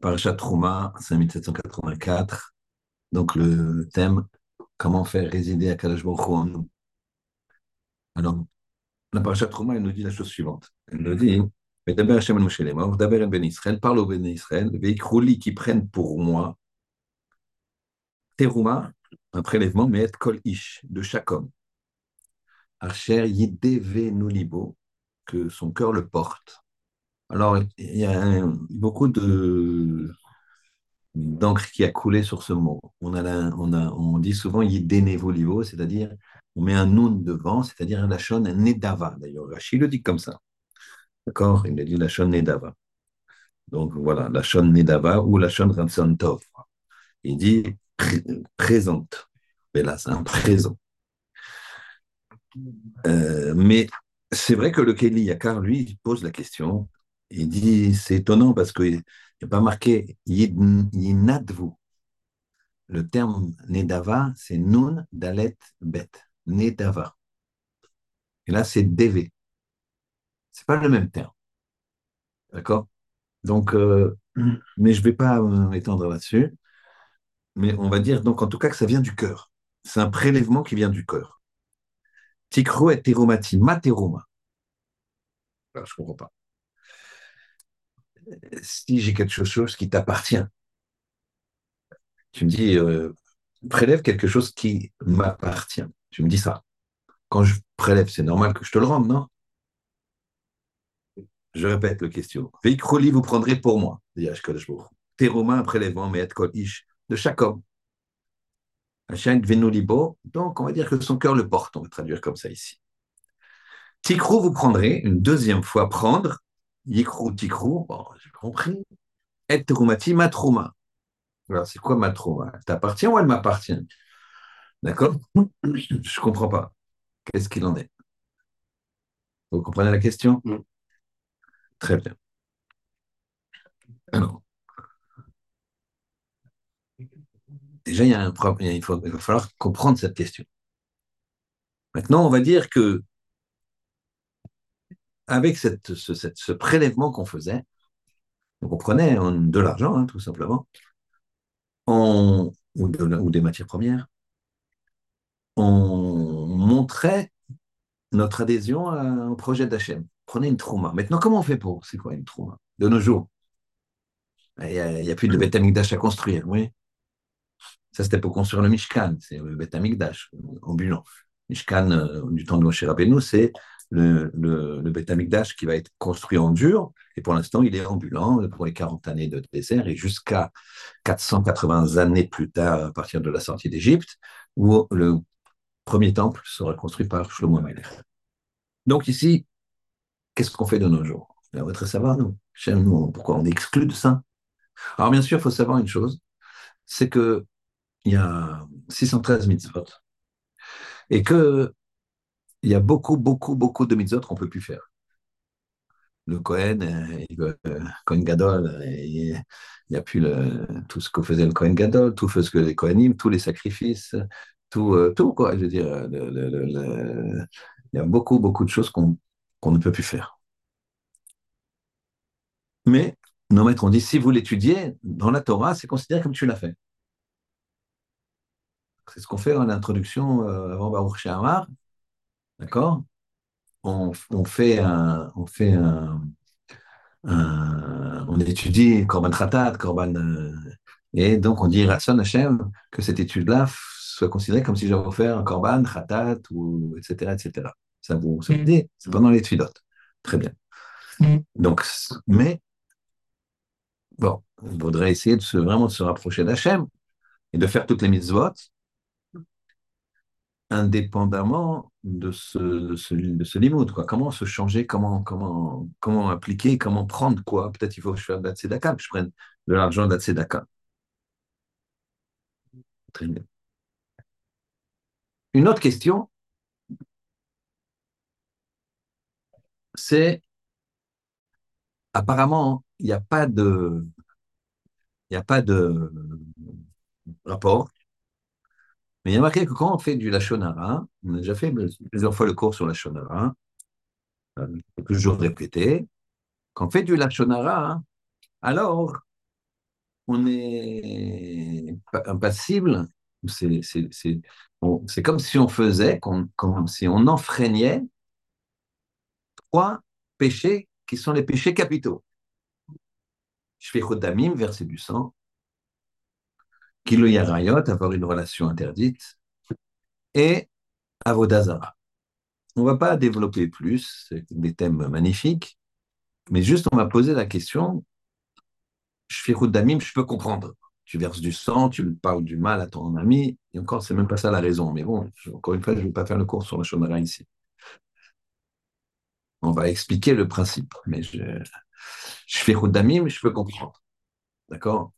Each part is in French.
Parashat Trouma, 5784. Donc le thème, comment faire résider Akadosh Baruch Hu en nous. Alors, la Parashat Trouma, elle nous dit la chose suivante. Elle nous dit, Medaber Hashem el Moshe Lemor, Daber el Ben Israël, parle au Ben Israël, Veikrouli qui prennent pour moi Terouma, un prélèvement, mais et kol ish, de chaque homme. Archer yideve nulibo, que son cœur le porte. Alors, il y a beaucoup de d'encre qui a coulé sur ce mot. On, a on, a, on dit souvent c'est-à-dire on met un nun devant, c'est-à-dire la shon nedava. D'ailleurs, Rachid le dit comme ça. D'accord? Il a dit la shon nedava. Donc voilà, la shon nedava ou la shon tov. Il dit présente. Mais là, c'est un présent. Euh, mais c'est vrai que le Kelly Yakar, lui, pose la question il dit, c'est étonnant parce qu'il n'y a pas marqué Yinadvu. Le terme Nedava, c'est Nun Dalet Bet. Nedava. Et là, c'est Deve. C'est pas le même terme. D'accord? Donc, euh, mais je ne vais pas m'étendre là-dessus. Mais on va dire donc en tout cas que ça vient du cœur. C'est un prélèvement qui vient du cœur. Tikro et terumati, materuma. Alors, je ne comprends pas si j'ai quelque chose qui t'appartient, tu me dis, euh, prélève quelque chose qui m'appartient. Tu me dis ça. Quand je prélève, c'est normal que je te le rende, non? Je répète la question. Veikroli, vous prendrez pour moi. Tes Romains, prélèvement, mais kol ish, de chaque homme. Donc, on va dire que son cœur le porte. On va traduire comme ça ici. Tikrou, vous prendrez, une deuxième fois, prendre, Yikrou, tikrou, bon, j'ai compris. Et terumati, matrouma. Alors, c'est quoi matrouma Elle t'appartient ou elle m'appartient? D'accord? Je ne comprends pas. Qu'est-ce qu'il en est? Vous comprenez la question? Mm. Très bien. Alors, déjà, il, y a un problème, il, faut, il va falloir comprendre cette question. Maintenant, on va dire que avec cette, ce, prélèvement qu'on faisait, on prenait de l'argent, hein, tout simplement, ou, des matières premières, on montrait notre adhésion au projet d'Hachem. Prenez une trauma. Maintenant, comment on fait pour C'est quoi une trauma De nos jours, il n'y a, plus de Beth à construire, oui. Ça, c'était pour construire le Mishkan, c'est le Beth Amikdash, ambulant. Mishkan, euh, du temps de Moshe Rabbeinu, c'est le, le, le qui va être construit en dur, et pour l'instant, il est ambulant pour les 40 années de désert, et jusqu'à 480 années plus tard, à partir de la sortie d'Égypte, où le premier temple sera construit par Shlomo Amelech. Donc ici, qu'est-ce qu'on fait de nos jours? On très savoir, nous, nous, pourquoi on est exclu de ça? Alors bien sûr, il faut savoir une chose, c'est que il y a 613 mitzvot, et que il y a beaucoup, beaucoup, beaucoup de mitzvot qu'on ne peut plus faire. Le Kohen, euh, euh, Kohen Gadol, euh, il n'y a plus tout ce que faisait le Kohen Gadol, tout ce que les Kohanim, tous les sacrifices, tout, tout quoi. Je veux dire, il y a beaucoup, beaucoup de choses qu'on ne peut plus faire. Mais nos maîtres ont dit, si vous l'étudiez dans la Torah, c'est considéré comme tu l'as fait. C'est ce qu'on fait en introduction avant Baruch Shehamar. D'accord? On, fait un, on fait un, on étudie Korban Khatat, Korban, euh, et donc on dit Ratson Hashem que cette étude-là soit considérée comme si j'avais offert un Korban Khatat, ou etc., etc. Ça vous, ça dit? C'est pendant les filotes. Très bien. Mm. Donc, mais, bon, il faudrait essayer de se, vraiment de se rapprocher d'Hachem et de faire toutes les mitzvot indépendamment de ce, de ce, de quoi. Comment se changer, comment, comment, comment appliquer, comment prendre quoi? Peut-être il faut que je fasse de je prenne de l'argent de la tzedaka. Très bien. Une autre question, c'est apparemment, il n'y a pas de il n'y a pas de rapport mais il y a marqué que quand on fait du Lachonara, on a déjà fait plusieurs fois le cours sur Lachonara, euh, toujours répété, quand on fait du Lachonara, alors on est impassible. C'est comme si on faisait, comme si on enfreignait trois péchés qui sont les péchés capitaux. Fais Damim, verser du sang. Kilo Yarayot, avoir une relation interdite. Et Avodazara. On ne va pas développer plus, des thèmes magnifiques, mais juste on va poser la question fais Damim, je peux comprendre. Tu verses du sang, tu parles du mal à ton ami, et encore, c'est même pas ça la raison. Mais bon, encore une fois, je ne vais pas faire le cours sur la Shonara ici. On va expliquer le principe, mais je, je fais Damim, je peux comprendre. D'accord?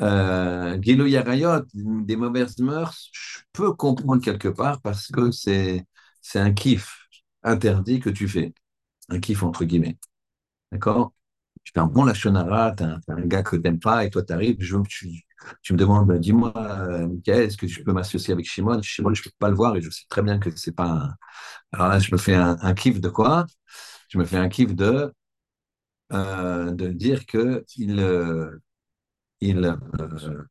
Euh, Yarayot, des mauvaises mœurs, je peux comprendre quelque part parce que c'est, un kiff interdit que tu fais. Un kiff entre guillemets. D'accord? Tu fais un bon lachonara, tu un, un gars que tu n'aimes pas et toi tu arrives, je, tu, tu me demandes, bah, dis-moi, euh, Michael, est-ce que je peux m'associer avec Shimon? Shimon, je ne peux pas le voir et je sais très bien que c'est pas un... Alors là, je me fais un, un kiff de quoi? Je me fais un kiff de, euh, de dire que il, euh, il, euh,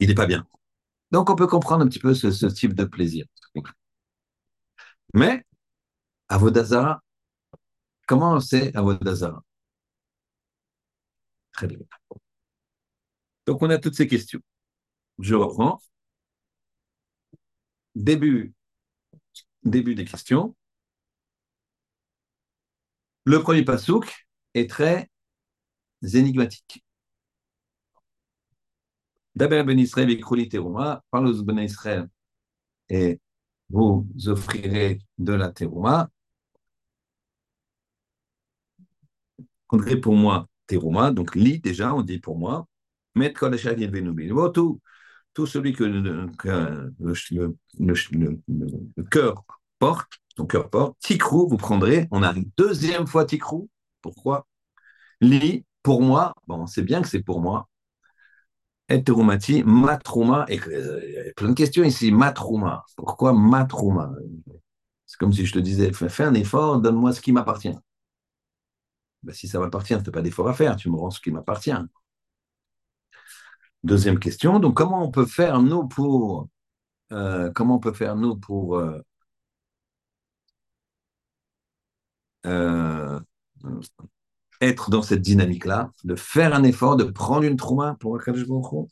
n'est pas bien. Donc, on peut comprendre un petit peu ce, type de plaisir. Mais, Avodazara, comment c'est Avodazara Très bien. Donc, on a toutes ces questions. Je reprends. Début, début des questions. Le premier pasouk est très énigmatique. D'abord, Ben Israël, Teruma, parle aux Ben Israël et vous offrirez de la Teruma. Comptez pour moi Teruma, donc lit déjà, on dit pour moi. Yedvenubi. Tout, tout celui que, le, cœur porte, ton cœur porte, Tikrou, vous prendrez, on arrive deuxième fois Tikrou. Pourquoi? Lit, pour moi, bon, c'est bien que c'est pour moi, et terumati, matrouma, et a plein de questions ici, matrouma, pourquoi matrouma C'est comme si je te disais, fais un effort, donne-moi ce qui m'appartient. Ben, si ça m'appartient, tu n'as pas d'effort à faire, tu me rends ce qui m'appartient. Deuxième question, donc comment on peut faire nous pour euh, comment on peut faire nous pour euh, euh, être dans cette dynamique-là, de faire un effort, de prendre une trauma pour Akadosh Baruch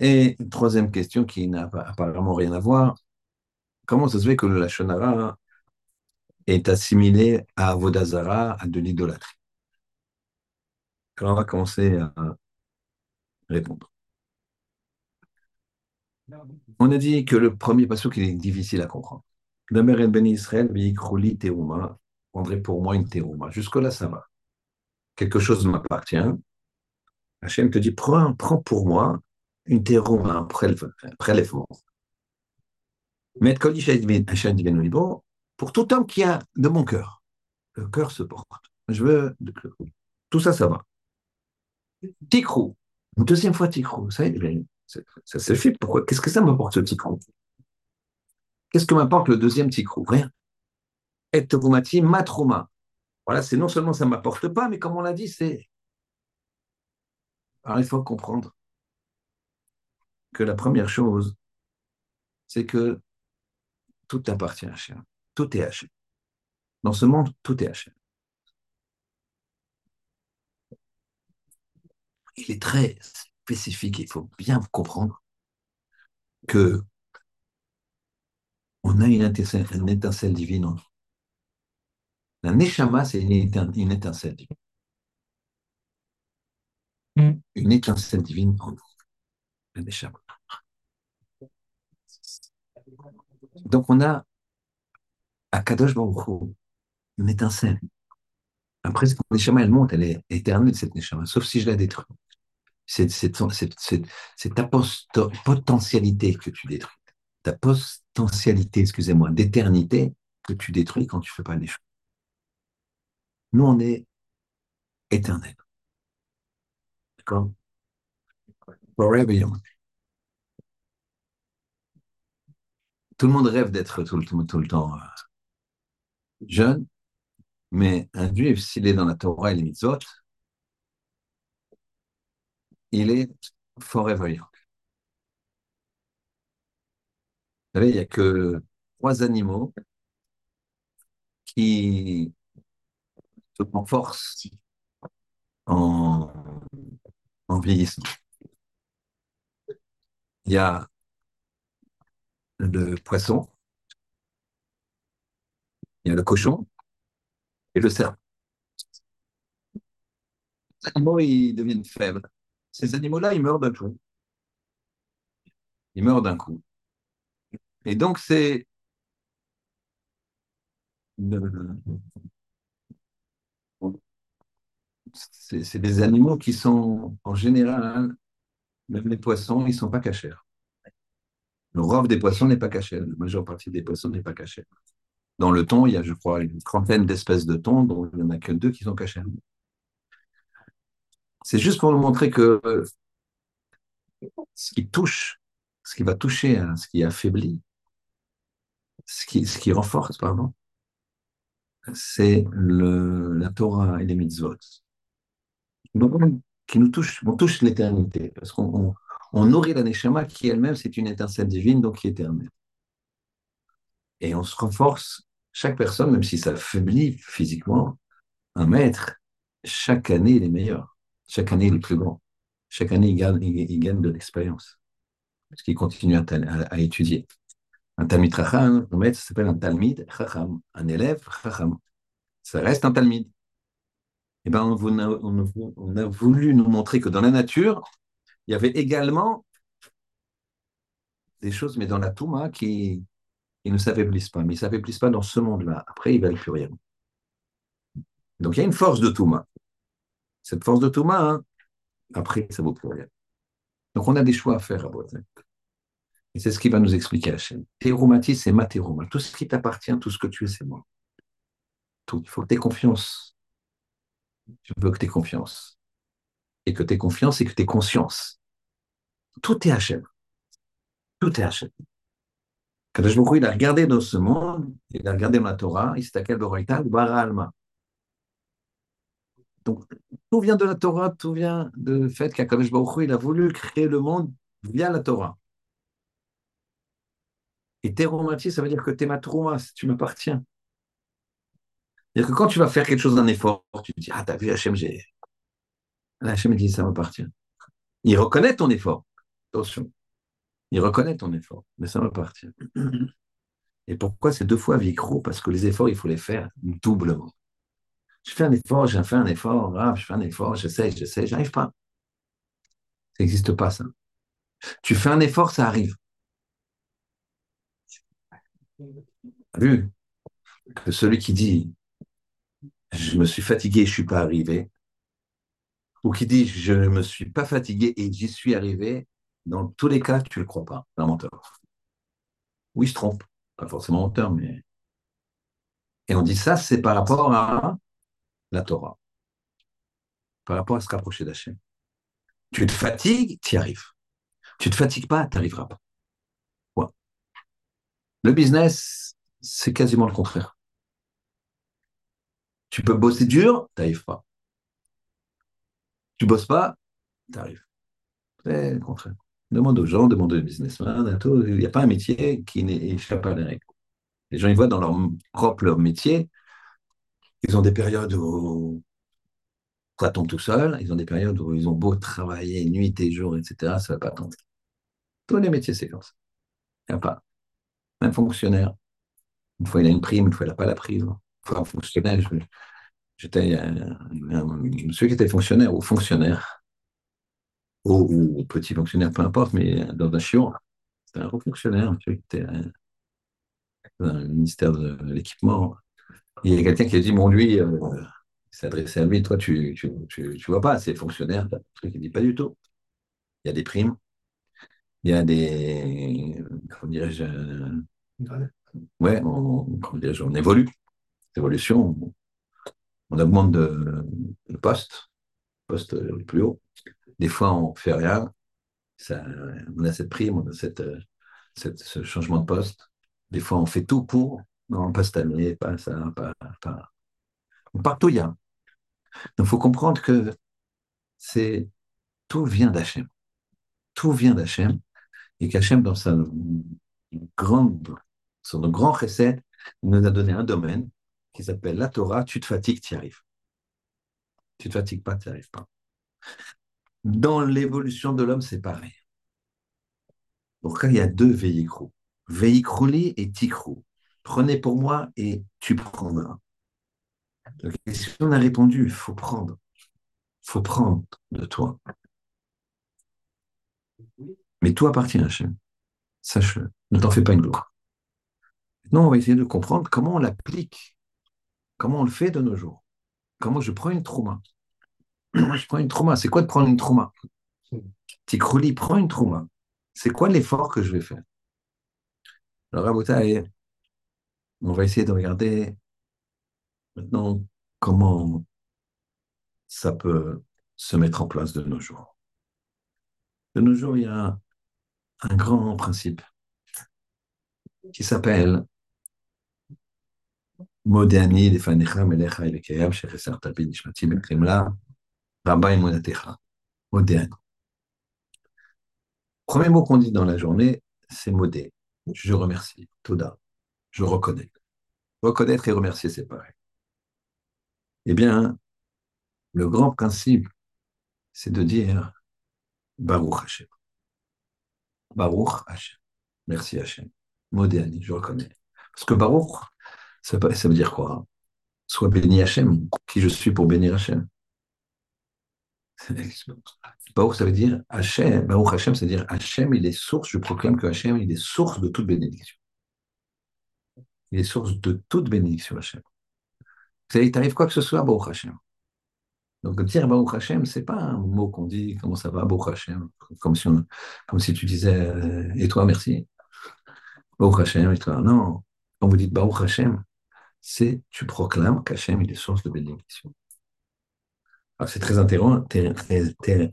Et troisième question qui n'a apparemment rien à voir, comment ça se fait que le Lachonara est assimilé à Vodazara, à de l'idolâtrie? Alors on va commencer à répondre. On a dit que le premier passage qui est difficile à comprendre. Damer ben Israël, prendrait pour moi une terouma. Jusque-là, ça va. Quelque chose m'appartient. Hachem te dit, prends, prends pour moi une terouma, un prélèvement. Mais pour tout homme qui a de mon cœur, le cœur se porte. Je veux tout ça, ça va. Tikrou, une deuxième fois tikrou, ça, ça se fait. Pourquoi? Qu'est-ce que ça m'apporte ce tikrou Qu'est-ce que m'apporte le deuxième tikrou Rien et matrouma. Voilà, c'est non seulement ça ne m'apporte pas, mais comme on l'a dit, c'est. Alors il faut comprendre que la première chose, c'est que tout appartient à Hachem. Tout est Hachem. Dans ce monde, tout est Hachem. Il est très spécifique, il faut bien comprendre que on a une étincelle, une étincelle divine en nous. La Neshama, c'est une, étincelle divine. Hmm. Une étincelle divine en nous. La Neshama. Donc on a à Kadosh Baruch une étincelle. Après, cette Neshama, elle monte, elle est éternelle, cette Neshama, sauf si je la détruis. C'est ta potentialité que tu détruis. Ta potentialité, excusez-moi, d'éternité que tu détruis quand tu ne fais pas les choses. Nous, on est éternel. D'accord? Forever young. Tout le monde rêve d'être tout, tout, le temps euh, jeune, mais un juif, s'il est dans la Torah et les mitzvot, il est forever young. Vous savez, il n'y a que trois animaux qui se renforcent en, en vieillissant. Il y a le poisson, il y a le cochon et le serpent. Les animaux, ils deviennent faibles. Ces animaux-là, ils meurent d'un coup. Ils meurent d'un coup. Et donc, c'est c'est des animaux qui sont, en général, même les poissons, ils ne sont pas cachés. Le rove des poissons n'est pas caché. La majeure partie des poissons n'est pas cachée. Dans le thon, il y a, je crois, une trentaine d'espèces de thon, dont il n'y en a que deux qui sont cachées. C'est juste pour nous montrer que ce qui touche, ce qui va toucher, hein, ce qui affaiblit, ce qui, ce qui renforce, pardon, c'est la Torah et les mitzvot. Qui nous touchent, on touche l'éternité, parce qu'on on, nourrit la Neshama qui elle-même, c'est une étincelle divine, donc qui est éternelle. Et on se renforce, chaque personne, même si ça affaiblit physiquement, un maître, chaque année, il est meilleur. Chaque année, il est plus grand. Chaque année, il gagne, de l'expérience. Parce qu'il continue à, à étudier. Un Talmid Chacham, un maître, ça s'appelle un Talmid Chacham, un élève Chacham. Ça reste un Talmid. Eh ben, on, a, voulu nous montrer que dans la nature, il y avait également des choses, mais dans la Touma, qui, ne s'affaiblissent pas. Mais ils ne s'affaiblissent pas dans ce monde-là. Après, ils ne valent plus rien. Donc, il y a une force de Touma. Cette force de Touma, hein, après, ça ne vaut plus rien. Donc, on a des choix à faire à Bretagne. Et c'est ce qui va nous expliquer Hachem. Théroumati, c'est ma thérouma. Tout ce qui t'appartient, tout ce que tu es, c'est moi. Il faut que tu aies confiance. Je veux que tu aies confiance. Et que tu aies confiance et que tu aies conscience. Tout est Hachem. Tout est Hachem. Quand je il a regardé dans ce monde, il a regardé dans la Torah, il s'est à quel Bara Alma. Donc, tout vient de la Torah, tout vient du fait qu'Akadosh Baruch il a voulu créer le monde via la Torah. Et teromati, ça veut dire que t'es ma trouma, tu m'appartiens. C'est-à-dire que quand tu vas faire quelque chose d'un effort, tu te dis, ah, t'as vu Hachem, j'ai. Hachem dit, ça m'appartient. Il reconnaît ton effort. Attention. Il reconnaît ton effort, mais ça m'appartient. Et pourquoi c'est deux fois vicro Parce que les efforts, il faut les faire doublement. Je fais un effort, j'ai fait un effort, ah, je fais un effort, j'essaie, j'essaie, j'arrive pas. Ça n'existe pas, ça. Tu fais un effort, ça arrive. vu que celui qui dit je me suis fatigué, je suis pas arrivé, ou qui dit je ne me suis pas fatigué et j'y suis arrivé, dans tous les cas, tu le crois pas, un menteur. Oui, se trompe, pas forcément menteur, mais. Et on dit ça, c'est par rapport à la Torah, par rapport à se rapprocher d'Hachem. Tu te fatigues, tu y arrives. Tu te fatigues pas, tu n'arriveras pas. Le business, c'est quasiment le contraire. Tu peux bosser dur, tu n'arrives pas. Tu bosses pas, tu arrives. C'est le contraire. Demande aux gens, demande aux businessmen, il n'y a pas un métier qui n'échappe pas à la. Les gens, ils voient dans leur propre métier, ils ont des périodes où ça tombe tout seul, ils ont des périodes où ils ont beau travailler nuit et jour, etc., ça ne va pas tomber. Tous les métiers, c'est comme ça. Il n'y a pas. Un fonctionnaire. Une fois, il a une prime, une fois, il n'a pas la prime. Un fonctionnaire, j'étais un, monsieur qui était fonctionnaire ou fonctionnaire, ou, petit fonctionnaire, peu importe, mais dans un chiot. C'était un haut fonctionnaire, monsieur qui était dans le ministère de l'équipement. Il y a quelqu'un qui a dit, bon, lui, euh, il s'est adressé à lui, toi, tu ne tu, tu, vois pas, c'est fonctionnaire. Le truc, il dit, pas du tout. Il y a des primes, il y a des, comment dirais-je, ouais, on, on évolue. Évolution, on, augmente de, poste, poste le plus haut. Des fois, on fait rien. Ça, on a cette prime, on a cette, ce changement de poste. Des fois, on fait tout pour. Non, pas cette année, pas ça, pas. pas. Partout, il y a. Donc, il faut comprendre que c'est tout vient d'Hachem. Tout vient d'Hachem. Et qu'Hachem, dans sa grande, son grand recette, nous a donné un domaine qui s'appelle la Torah. Tu te fatigues, tu y arrives. Tu te fatigues pas, tu n'y arrives pas. Dans l'évolution de l'homme, c'est pareil. Donc, il y a deux véhikrou. Veikrouli et tikrou. Prenez pour moi et tu prendras. La question a répondu, il faut prendre. Il faut prendre de toi. Mais tout appartient à Hachem. Sache-le. Ne t'en fais pas une gloire. Maintenant, on va essayer de comprendre comment on l'applique. Comment on le fait de nos jours? Comment je prends une trauma. je prends une trauma. C'est quoi de prendre une trauma Tikrouli, prends une trauma. C'est quoi l'effort que je vais faire? Alors, Rabotaï, on va essayer de regarder maintenant comment ça peut se mettre en place de nos jours. De nos jours, il y a un grand principe qui s'appelle Modéani lefanecha melecha elekeyam shecheser tabi nishmati ben kremla rabba imunatecha. Modéani. Premier mot qu'on dit dans la journée, c'est modé. Je remercie. Je reconnais. Reconnaître et remercier, c'est pareil. Eh bien, le grand principe, c'est de dire Baruch Hashem. Baruch Hashem. Merci Hashem. Modéani, je reconnais. Parce que Baruch, ça, veut dire quoi? Soit béni Hashem, qui je suis pour bénir Hashem. Baruch, ça veut dire Hashem. Baruch Hashem, c'est dire Hashem, il est source, je proclame que Hashem, il est source de toute bénédiction. Il est source de toute bénédiction, Hashem. Vous savez, il t'arrive quoi que ce soit, Baruch Hashem. Donc dire Baruch Hashem, c'est pas un mot qu'on dit, comment ça va, Baruch Hashem, comme si, tu disais, euh, et toi, merci. Baruch Hashem, et toi. Non, quand vous dites Baruch Hashem, c'est tu proclames qu'Hachem est source de bénédiction. c'est très, intéressant,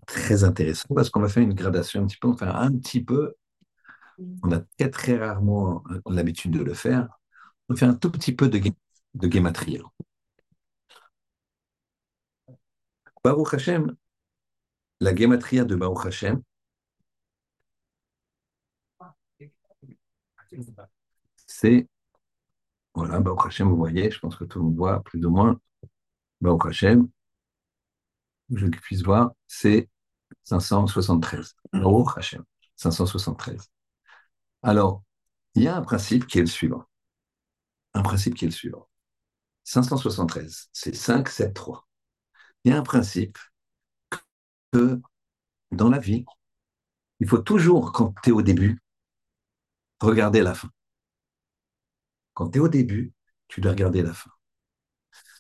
très, intéressant parce qu'on va faire une gradation un petit peu, on va faire un petit peu, on a très, rarement l'habitude de le faire, on fait un tout petit peu de, de gématria. Baruch Hashem, la gématria de Baruch Hashem, c'est, voilà, Baruch Hashem, vous voyez, je pense que tout le monde voit plus ou moins, Baruch Hashem, je puisse voir, c'est 573. Baruch Hashem, 573. Alors, il y a un principe qui est le suivant. Un principe qui est le suivant. 573, c'est 5, 7, 3 il y a un principe que dans la vie, il faut toujours, quand tu es au début, regarder la fin. Quand tu es au début, tu dois regarder la fin.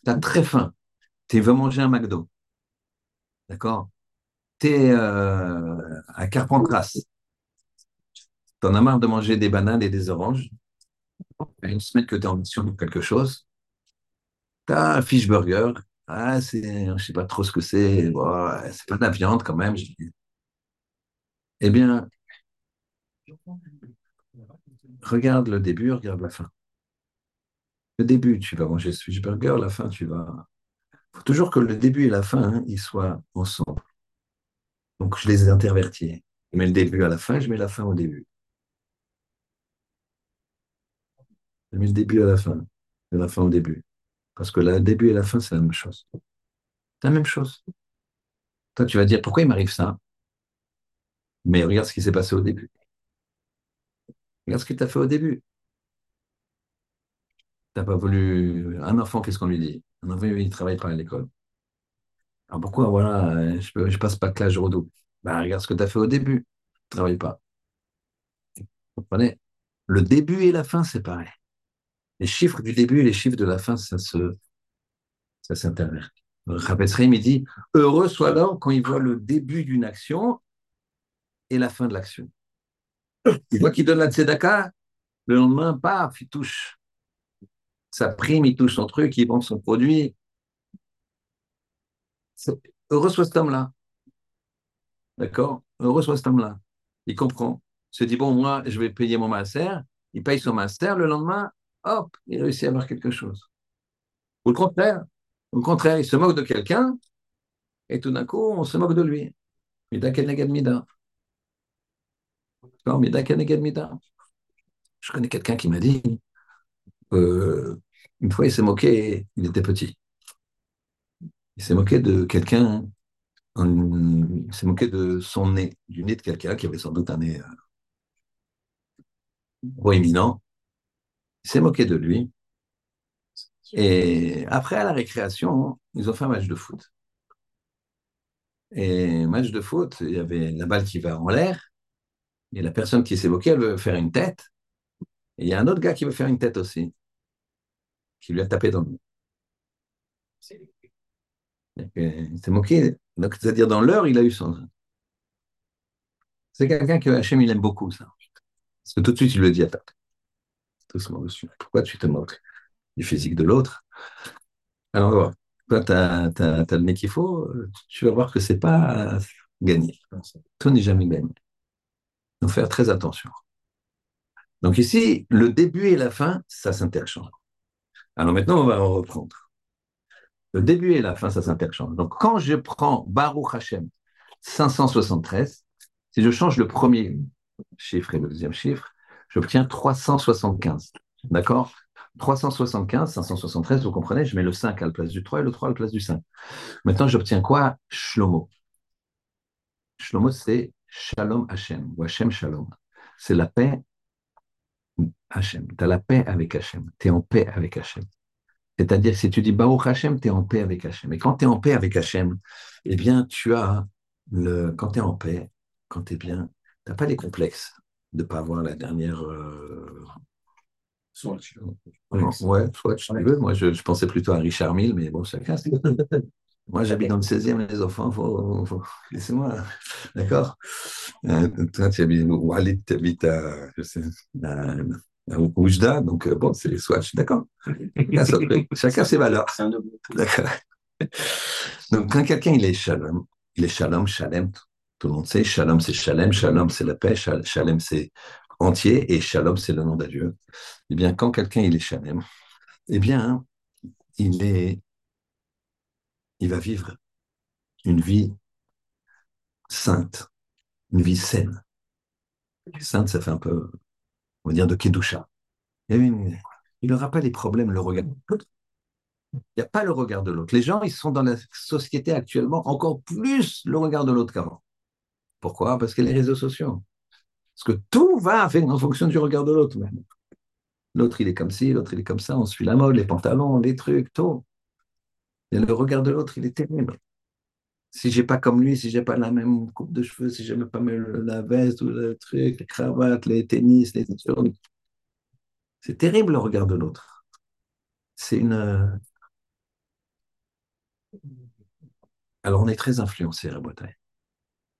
Tu as très faim. Tu veux manger un McDo. D'accord? Tu es euh, à Carpentras. Tu en as marre de manger des bananes et des oranges? Une semaine que tu es en mission de quelque chose. Tu as un fish burger ah, c'est, je sais pas trop ce que c'est. c'est pas de la viande quand même. Eh bien, regarde le début, regarde la fin. Le début, tu vas manger fish burger, la fin, tu vas. Il faut toujours que le début et la fin, hein, ils soient ensemble. Donc, je les ai intervertis. Je mets le début à la fin, je mets la fin au début. Je mets le début à la fin, et la fin au début. Parce que le début et la fin, c'est la même chose. C'est la même chose. Toi, tu vas dire, pourquoi il m'arrive ça? Mais regarde ce qui s'est passé au début. Regarde ce que tu as fait au début. Tu n'as pas voulu. Un enfant, qu'est-ce qu'on lui dit? Un enfant, il travaille pas à l'école. Alors pourquoi, voilà, je ne passe pas de classe, je redouble ben, Regarde ce que tu as fait au début. Travailles pas. Vous comprenez? Le début et la fin, c'est pareil les chiffres du début et les chiffres de la fin, ça se, ça s'intervertit. il dit Heureux soit l'homme quand il voit le début d'une action et la fin de l'action. Il voit qu'il donne la tzedaka, le lendemain, paf, il touche sa prime, il touche son truc, il vend son produit. Heureux soit cet homme-là. D'accord? Heureux soit cet homme-là. Il comprend. Il se dit Bon, moi, je vais payer mon master. Il paye son master. Le lendemain, hop, il réussit à avoir quelque chose. Ou le contraire, au contraire, il se moque de quelqu'un, et tout d'un coup, on se moque de lui. Mida keneged mida. Mida mida. Je connais quelqu'un qui m'a dit, euh, une fois il s'est moqué, il était petit. Il s'est moqué de quelqu'un, il s'est moqué de son nez, du nez de quelqu'un qui avait sans doute un nez euh, proéminent. Il s'est moqué de lui. Et après, à la récréation, ils ont fait un match de foot. Et match de foot, il y avait la balle qui va en l'air, et la personne qui s'est moquée, elle veut faire une tête, et il y a un autre gars qui veut faire une tête aussi, qui lui a tapé dans le nez. Il s'est moqué. Donc, c'est-à-dire, dans l'heure, il a eu son. C'est quelqu'un que Hachem, il aime beaucoup, ça. Parce que tout de suite, il le dit à ta. Pourquoi tu te moques du physique de l'autre? Alors, toi, tu as, le nez qu'il faut, tu vas voir que c'est pas gagné. Tout n'est jamais gagné. Donc, faire très attention. Donc ici, le début et la fin, ça s'interchange. Alors maintenant, on va en reprendre. Le début et la fin, ça s'interchange. Donc quand je prends Baruch Hashem 573, si je change le premier chiffre et le deuxième chiffre, j'obtiens 375. D'accord? 375, 573, vous comprenez, je mets le 5 à la place du 3 et le 3 à la place du 5. Maintenant, j'obtiens quoi? Shlomo. Shlomo, c'est Shalom Hashem, ou Hashem Shalom. C'est la paix Hachem. Tu as la paix avec Hachem. Tu es en paix avec Hachem. C'est-à-dire, si tu dis Baruch Hachem, tu es en paix avec Hachem. Et quand tu es en paix avec Hachem, eh bien, tu as le. Quand tu es en paix, quand tu es bien, tu n'as pas les complexes de ne pas avoir la dernière. Euh... Soit Ouais, soit tu veux. Moi, je, je, pensais plutôt à Richard Mille, mais bon, chacun. Moi, j'habite dans le 16e, les enfants, faut, faut... laissez-moi. D'accord? Euh, Toi, tu habites, Walid, tu habites à, je sais, à, à Oujda, donc euh, bon, c'est les swatchs, d'accord? Chacun ses valeurs. D'accord. Donc, quand quelqu'un, il est shalom, il est shalom, shalem, tout le monde sait, shalom, c'est shalem, shalom, c'est la paix, shalem, c'est entier, et shalom, c'est le nom de Dieu. Eh bien, quand quelqu'un, il est shalem, eh bien, il est il va vivre une vie sainte, une vie saine. Sainte, ça fait un peu, on va dire, de Kedusha. Il n'aura pas les problèmes, le regard de l'autre. Il n'y a pas le regard de l'autre. Les gens, ils sont dans la société actuellement encore plus le regard de l'autre qu'avant. Pourquoi? Parce que les réseaux sociaux. Parce que tout va en fonction du regard de l'autre. L'autre, il est comme ci, l'autre, il est comme ça. On suit la mode, les pantalons, les trucs, tout. Le regard de l'autre, il est terrible. Si j'ai pas comme lui, si j'ai pas la même coupe de cheveux, si j'aime pas la veste ou le truc, les cravates, les tennis, les c'est terrible le regard de l'autre. C'est une. Euh, alors on est très influencé, Rabotai.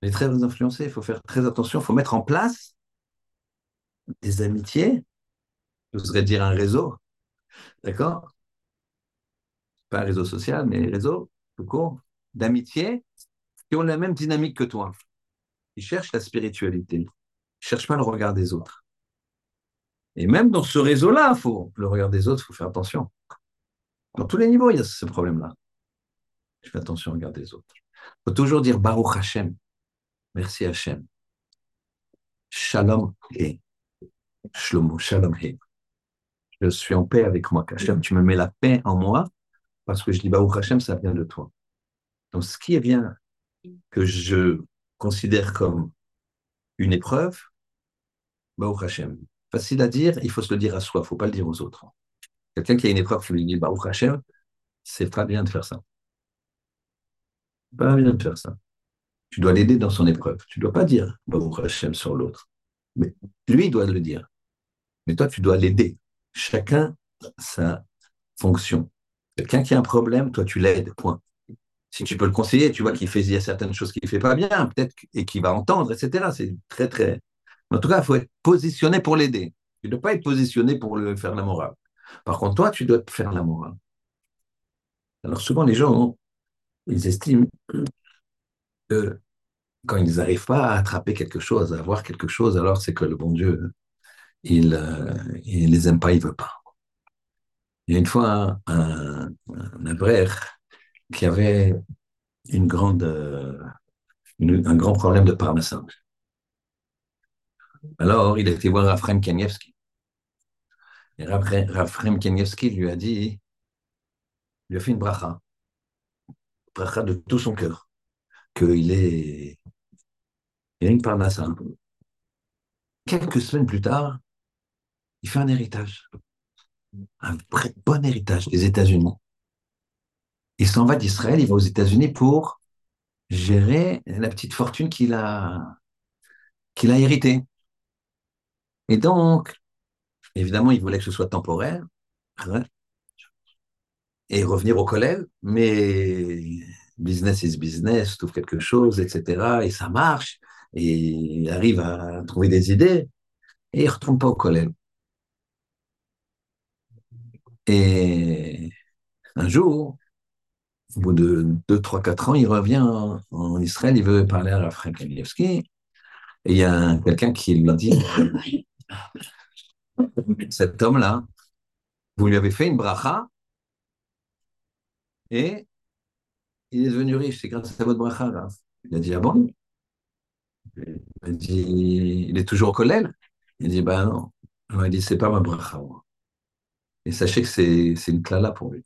On est très influencé, il faut faire très attention, il faut mettre en place des amitiés, j'oserais dire un réseau, d'accord? Pas réseau social, mais réseau tout court, d'amitié qui ont la même dynamique que toi. Ils cherchent la spiritualité. Ils ne cherchent pas le regard des autres. Et même dans ce réseau-là, faut, le regard des autres, il faut faire attention. Dans tous les niveaux, il y a ce problème-là. Je fais attention au regard des autres. Il faut toujours dire Baruch Hashem. Merci Hashem. Shalom et Shlomo, Shalom He. Je suis en paix avec moi. Hashem, tu me mets la paix en moi parce que je dis, Baruch Hashem, ça vient de toi. Donc, ce qui vient que je considère comme une épreuve, Baruch Hashem. Facile à dire, il faut se le dire à soi, il ne faut pas le dire aux autres. Quelqu'un qui a une épreuve qui lui dit Baruch Hashem, c'est pas bien de faire ça. Pas bien de faire ça. Tu dois l'aider dans son épreuve. Tu ne dois pas dire Baruch Hashem sur l'autre. Mais lui doit le dire. Mais toi, tu dois l'aider. Chacun sa fonction. Quelqu'un qui a un problème, toi, tu l'aides. Si tu peux le conseiller, tu vois qu'il fait, y a certaines choses qu'il ne fait pas bien, peut-être, et qu'il va entendre, etc. C'est très, très. En tout cas, il faut être positionné pour l'aider. Tu ne dois pas être positionné pour le faire la morale. Par contre, toi, tu dois faire la morale. Alors, souvent, les gens, ils estiment que quand ils n'arrivent pas à attraper quelque chose, à avoir quelque chose, alors c'est que le bon Dieu, il ne euh, les aime pas, il ne veut pas. Il y a une fois un, un, qui avait euh, un grand problème de parnassa. Alors, il a été voir Raphaël Kanievski. Et Raphaël Kanievski lui a dit, lui a fait une bracha, bracha de tout son cœur, qu'il est, une parnassa. Quelques semaines plus tard, il fait un héritage, un bon héritage des États-Unis. Il s'en va d'Israël, il va aux États-Unis pour gérer la petite fortune qu'il a, qu'il a héritée. Et donc, évidemment, il voulait que ce soit temporaire hein, et revenir au collège, mais business is business, trouve quelque chose, etc. Et ça marche, et il arrive à trouver des idées, et il ne retourne pas au collège. Et un jour, au bout de 2, 3, 4 ans, il revient en, Israël, il veut parler à Raphaël Kanievski, et il y a quelqu'un qui lui dit cet homme-là, vous lui avez fait une bracha et il est devenu riche. C'est grâce à votre bracha. Là. Il a dit Ah bon? Il a dit Il est toujours au collège? Il a dit Bah non. Il a dit C'est pas ma bracha. Et sachez que c'est une clala pour lui.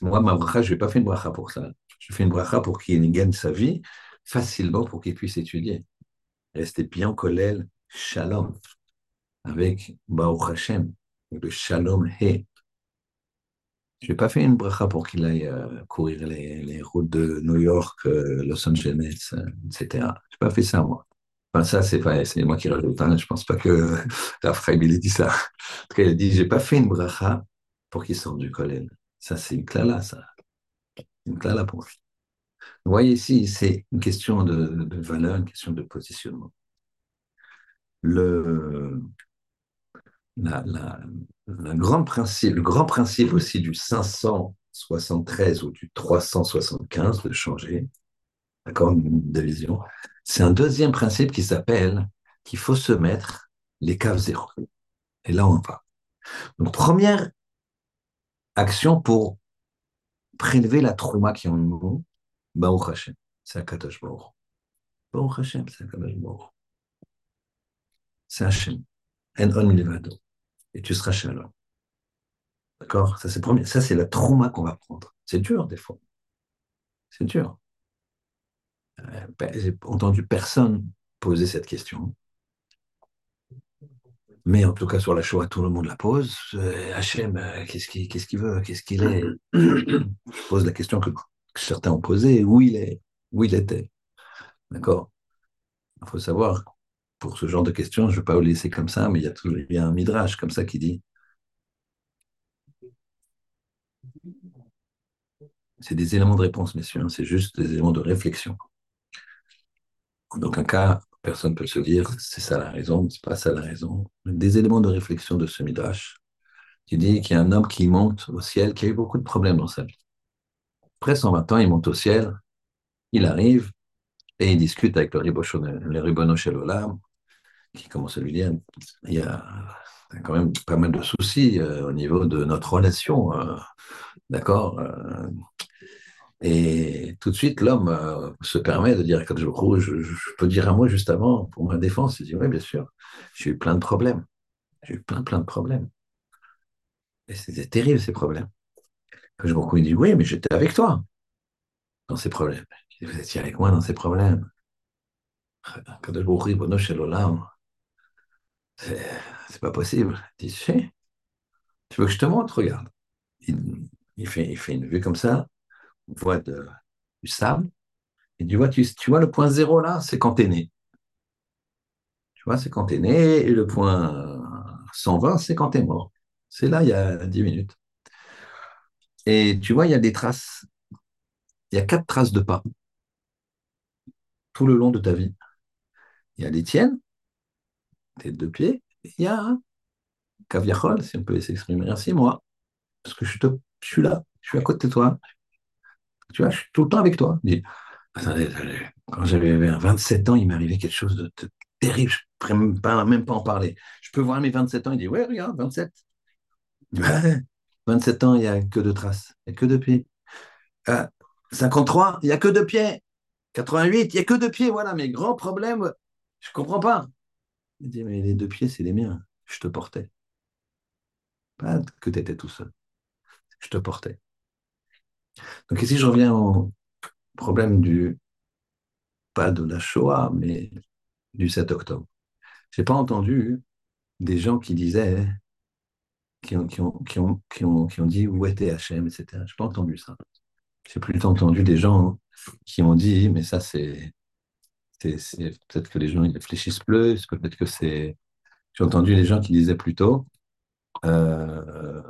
Moi, ma bracha, je n'ai pas fait une bracha pour ça. Je fais une bracha pour qu'il gagne sa vie facilement pour qu'il puisse étudier. Rester bien au collège, shalom avec Baruch Hashem, le Shalom He. Je n'ai pas fait une bracha pour qu'il aille euh, courir les, routes de New York, euh, Los Angeles, euh, etc. Je n'ai pas fait ça, moi. Ça, c'est moi qui rajoute. Hein. Je pense pas que Raphaël il ait dit ça. En tout cas, il dit, j'ai pas fait une bracha pour qu'il sorte du collège. Ça, c'est une clala, ça. Une clala pour lui. Vous voyez ici, c'est une question de, valeur, une question de positionnement. Le, la, la, principe, le grand principe aussi du 573 ou du 375 de changer, d'accord, de vision, c'est un deuxième principe qui s'appelle qu'il faut se mettre les caves zéro. Et là, on va. Donc, première action pour prélever la trauma qui est en nous, Baruch Hashem, c'est Akadosh Baruch. Baruch Hashem, c'est Akadosh Baruch. C'est Hashem. En on levado et tu seras shalom. D'accord? Ça, c'est premier. Ça, c'est la trauma qu'on va prendre. C'est dur, des fois. C'est dur. Euh, j'ai entendu personne poser cette question. Mais en tout cas, sur la Shoah, tout le monde la pose. Euh, Hachem, euh, qu'est-ce qu'il veut? Qu'est-ce qu'il est, Je pose la question que, certains ont posée où il est, où il était? D'accord? Il faut savoir pour ce genre de questions, je ne vais pas vous laisser comme ça, mais il y a, toujours, il un midrash comme ça qui dit c'est des éléments de réponse, messieurs, hein, c'est juste des éléments de réflexion. En aucun cas, personne ne peut se dire c'est ça la raison, c'est pas ça la raison. Des éléments de réflexion de ce midrash qui dit qu'il y a un homme qui monte au ciel, qui a eu beaucoup de problèmes dans sa vie. Après 120 ans, il monte au ciel, il arrive et il discute avec le Ribono qui commence à lui dire il y a quand même pas mal de soucis euh, au niveau de notre relation, euh, d'accord euh, tout de suite, l'homme se permet de dire je, je, je, peux dire un mot juste avant pour ma défense. Il dit oui, bien sûr, j'ai eu plein de problèmes. J'ai eu plein, plein de problèmes. Et c'était terrible ces problèmes. je me il dit oui, mais j'étais avec toi dans ces problèmes. vous étiez avec moi dans ces problèmes. Quand je vous chez l'Olam, c'est pas possible. Il dit, tu veux que je te montre? Regarde. Il, fait, il fait une vue comme ça, on voit de, sable, et tu vois, tu, vois le point zéro là, c'est quand tu es né. Tu vois, c'est quand tu es né, et le point 120, c'est quand tu es mort. C'est là, il y a 10 minutes. Et tu vois, il y a des traces. Il y a quatre traces de pas tout le long de ta vie. Il y a les tiennes, tes deux pieds, il y a un caviarol, si on peut s'exprimer ainsi, moi, parce que je, je suis là, je suis à côté de toi. Tu vois, je suis tout le temps avec toi. attendez, quand j'avais 27 ans, il arrivé quelque chose de, terrible, je ne pourrais même pas, en parler. Je peux voir mes 27 ans, il dit, ouais, regarde, 27. 27 ans, il n'y a que deux traces, il n'y a que deux pieds. 53, euh, il n'y a que deux pieds. 88, il n'y a que deux pieds, voilà, mais grand problème, je ne comprends pas. Il dit, mais les deux pieds, c'est les miens, je te portais. Pas que tu étais tout seul, je te portais. Donc ici, je reviens au problème du, pas de la Shoah, mais du 7 octobre. Je n'ai pas entendu des gens qui disaient, qui ont, qui ont, qui ont, qui ont, qui ont dit où était HM, etc. Je n'ai pas entendu ça. J'ai plutôt entendu des gens qui ont dit, mais ça, c'est. Peut-être que les gens ils réfléchissent plus, peut-être que c'est. J'ai entendu des gens qui disaient plutôt, euh,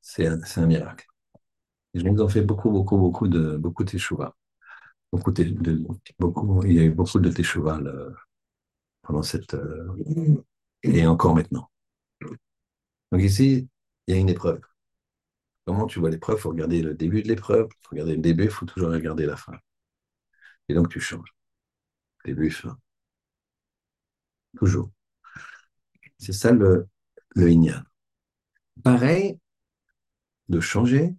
c'est un, un, miracle. Les gens ont fait beaucoup, beaucoup, beaucoup de, beaucoup de. Beaucoup de, beaucoup, il y a eu beaucoup de teshuva pendant cette. Euh, et encore maintenant. Donc ici, il y a une épreuve. Comment tu vois l'épreuve? Il faut regarder le début de l'épreuve. Il faut regarder le début, il faut toujours regarder la fin. Et donc tu changes. Début, fin. Toujours. C'est ça le, le Pareil de changer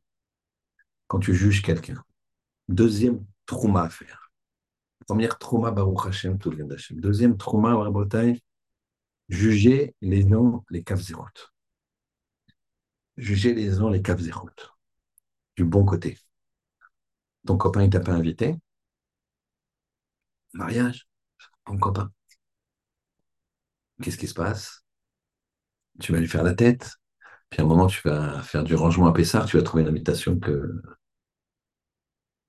quand tu juges quelqu'un. Deuxième trauma à faire. Première trauma, Baruch Hashem, tout le Hashem. Deuxième trauma, Bretagne, juger les gens, les routes juger les gens les routes. Du bon côté. Ton copain, il t'a pas invité. Mariage, ton copain. Qu'est-ce qui se passe? Tu vas lui faire la tête. Puis à un moment, tu vas faire du rangement à Pessard, tu vas trouver une invitation que,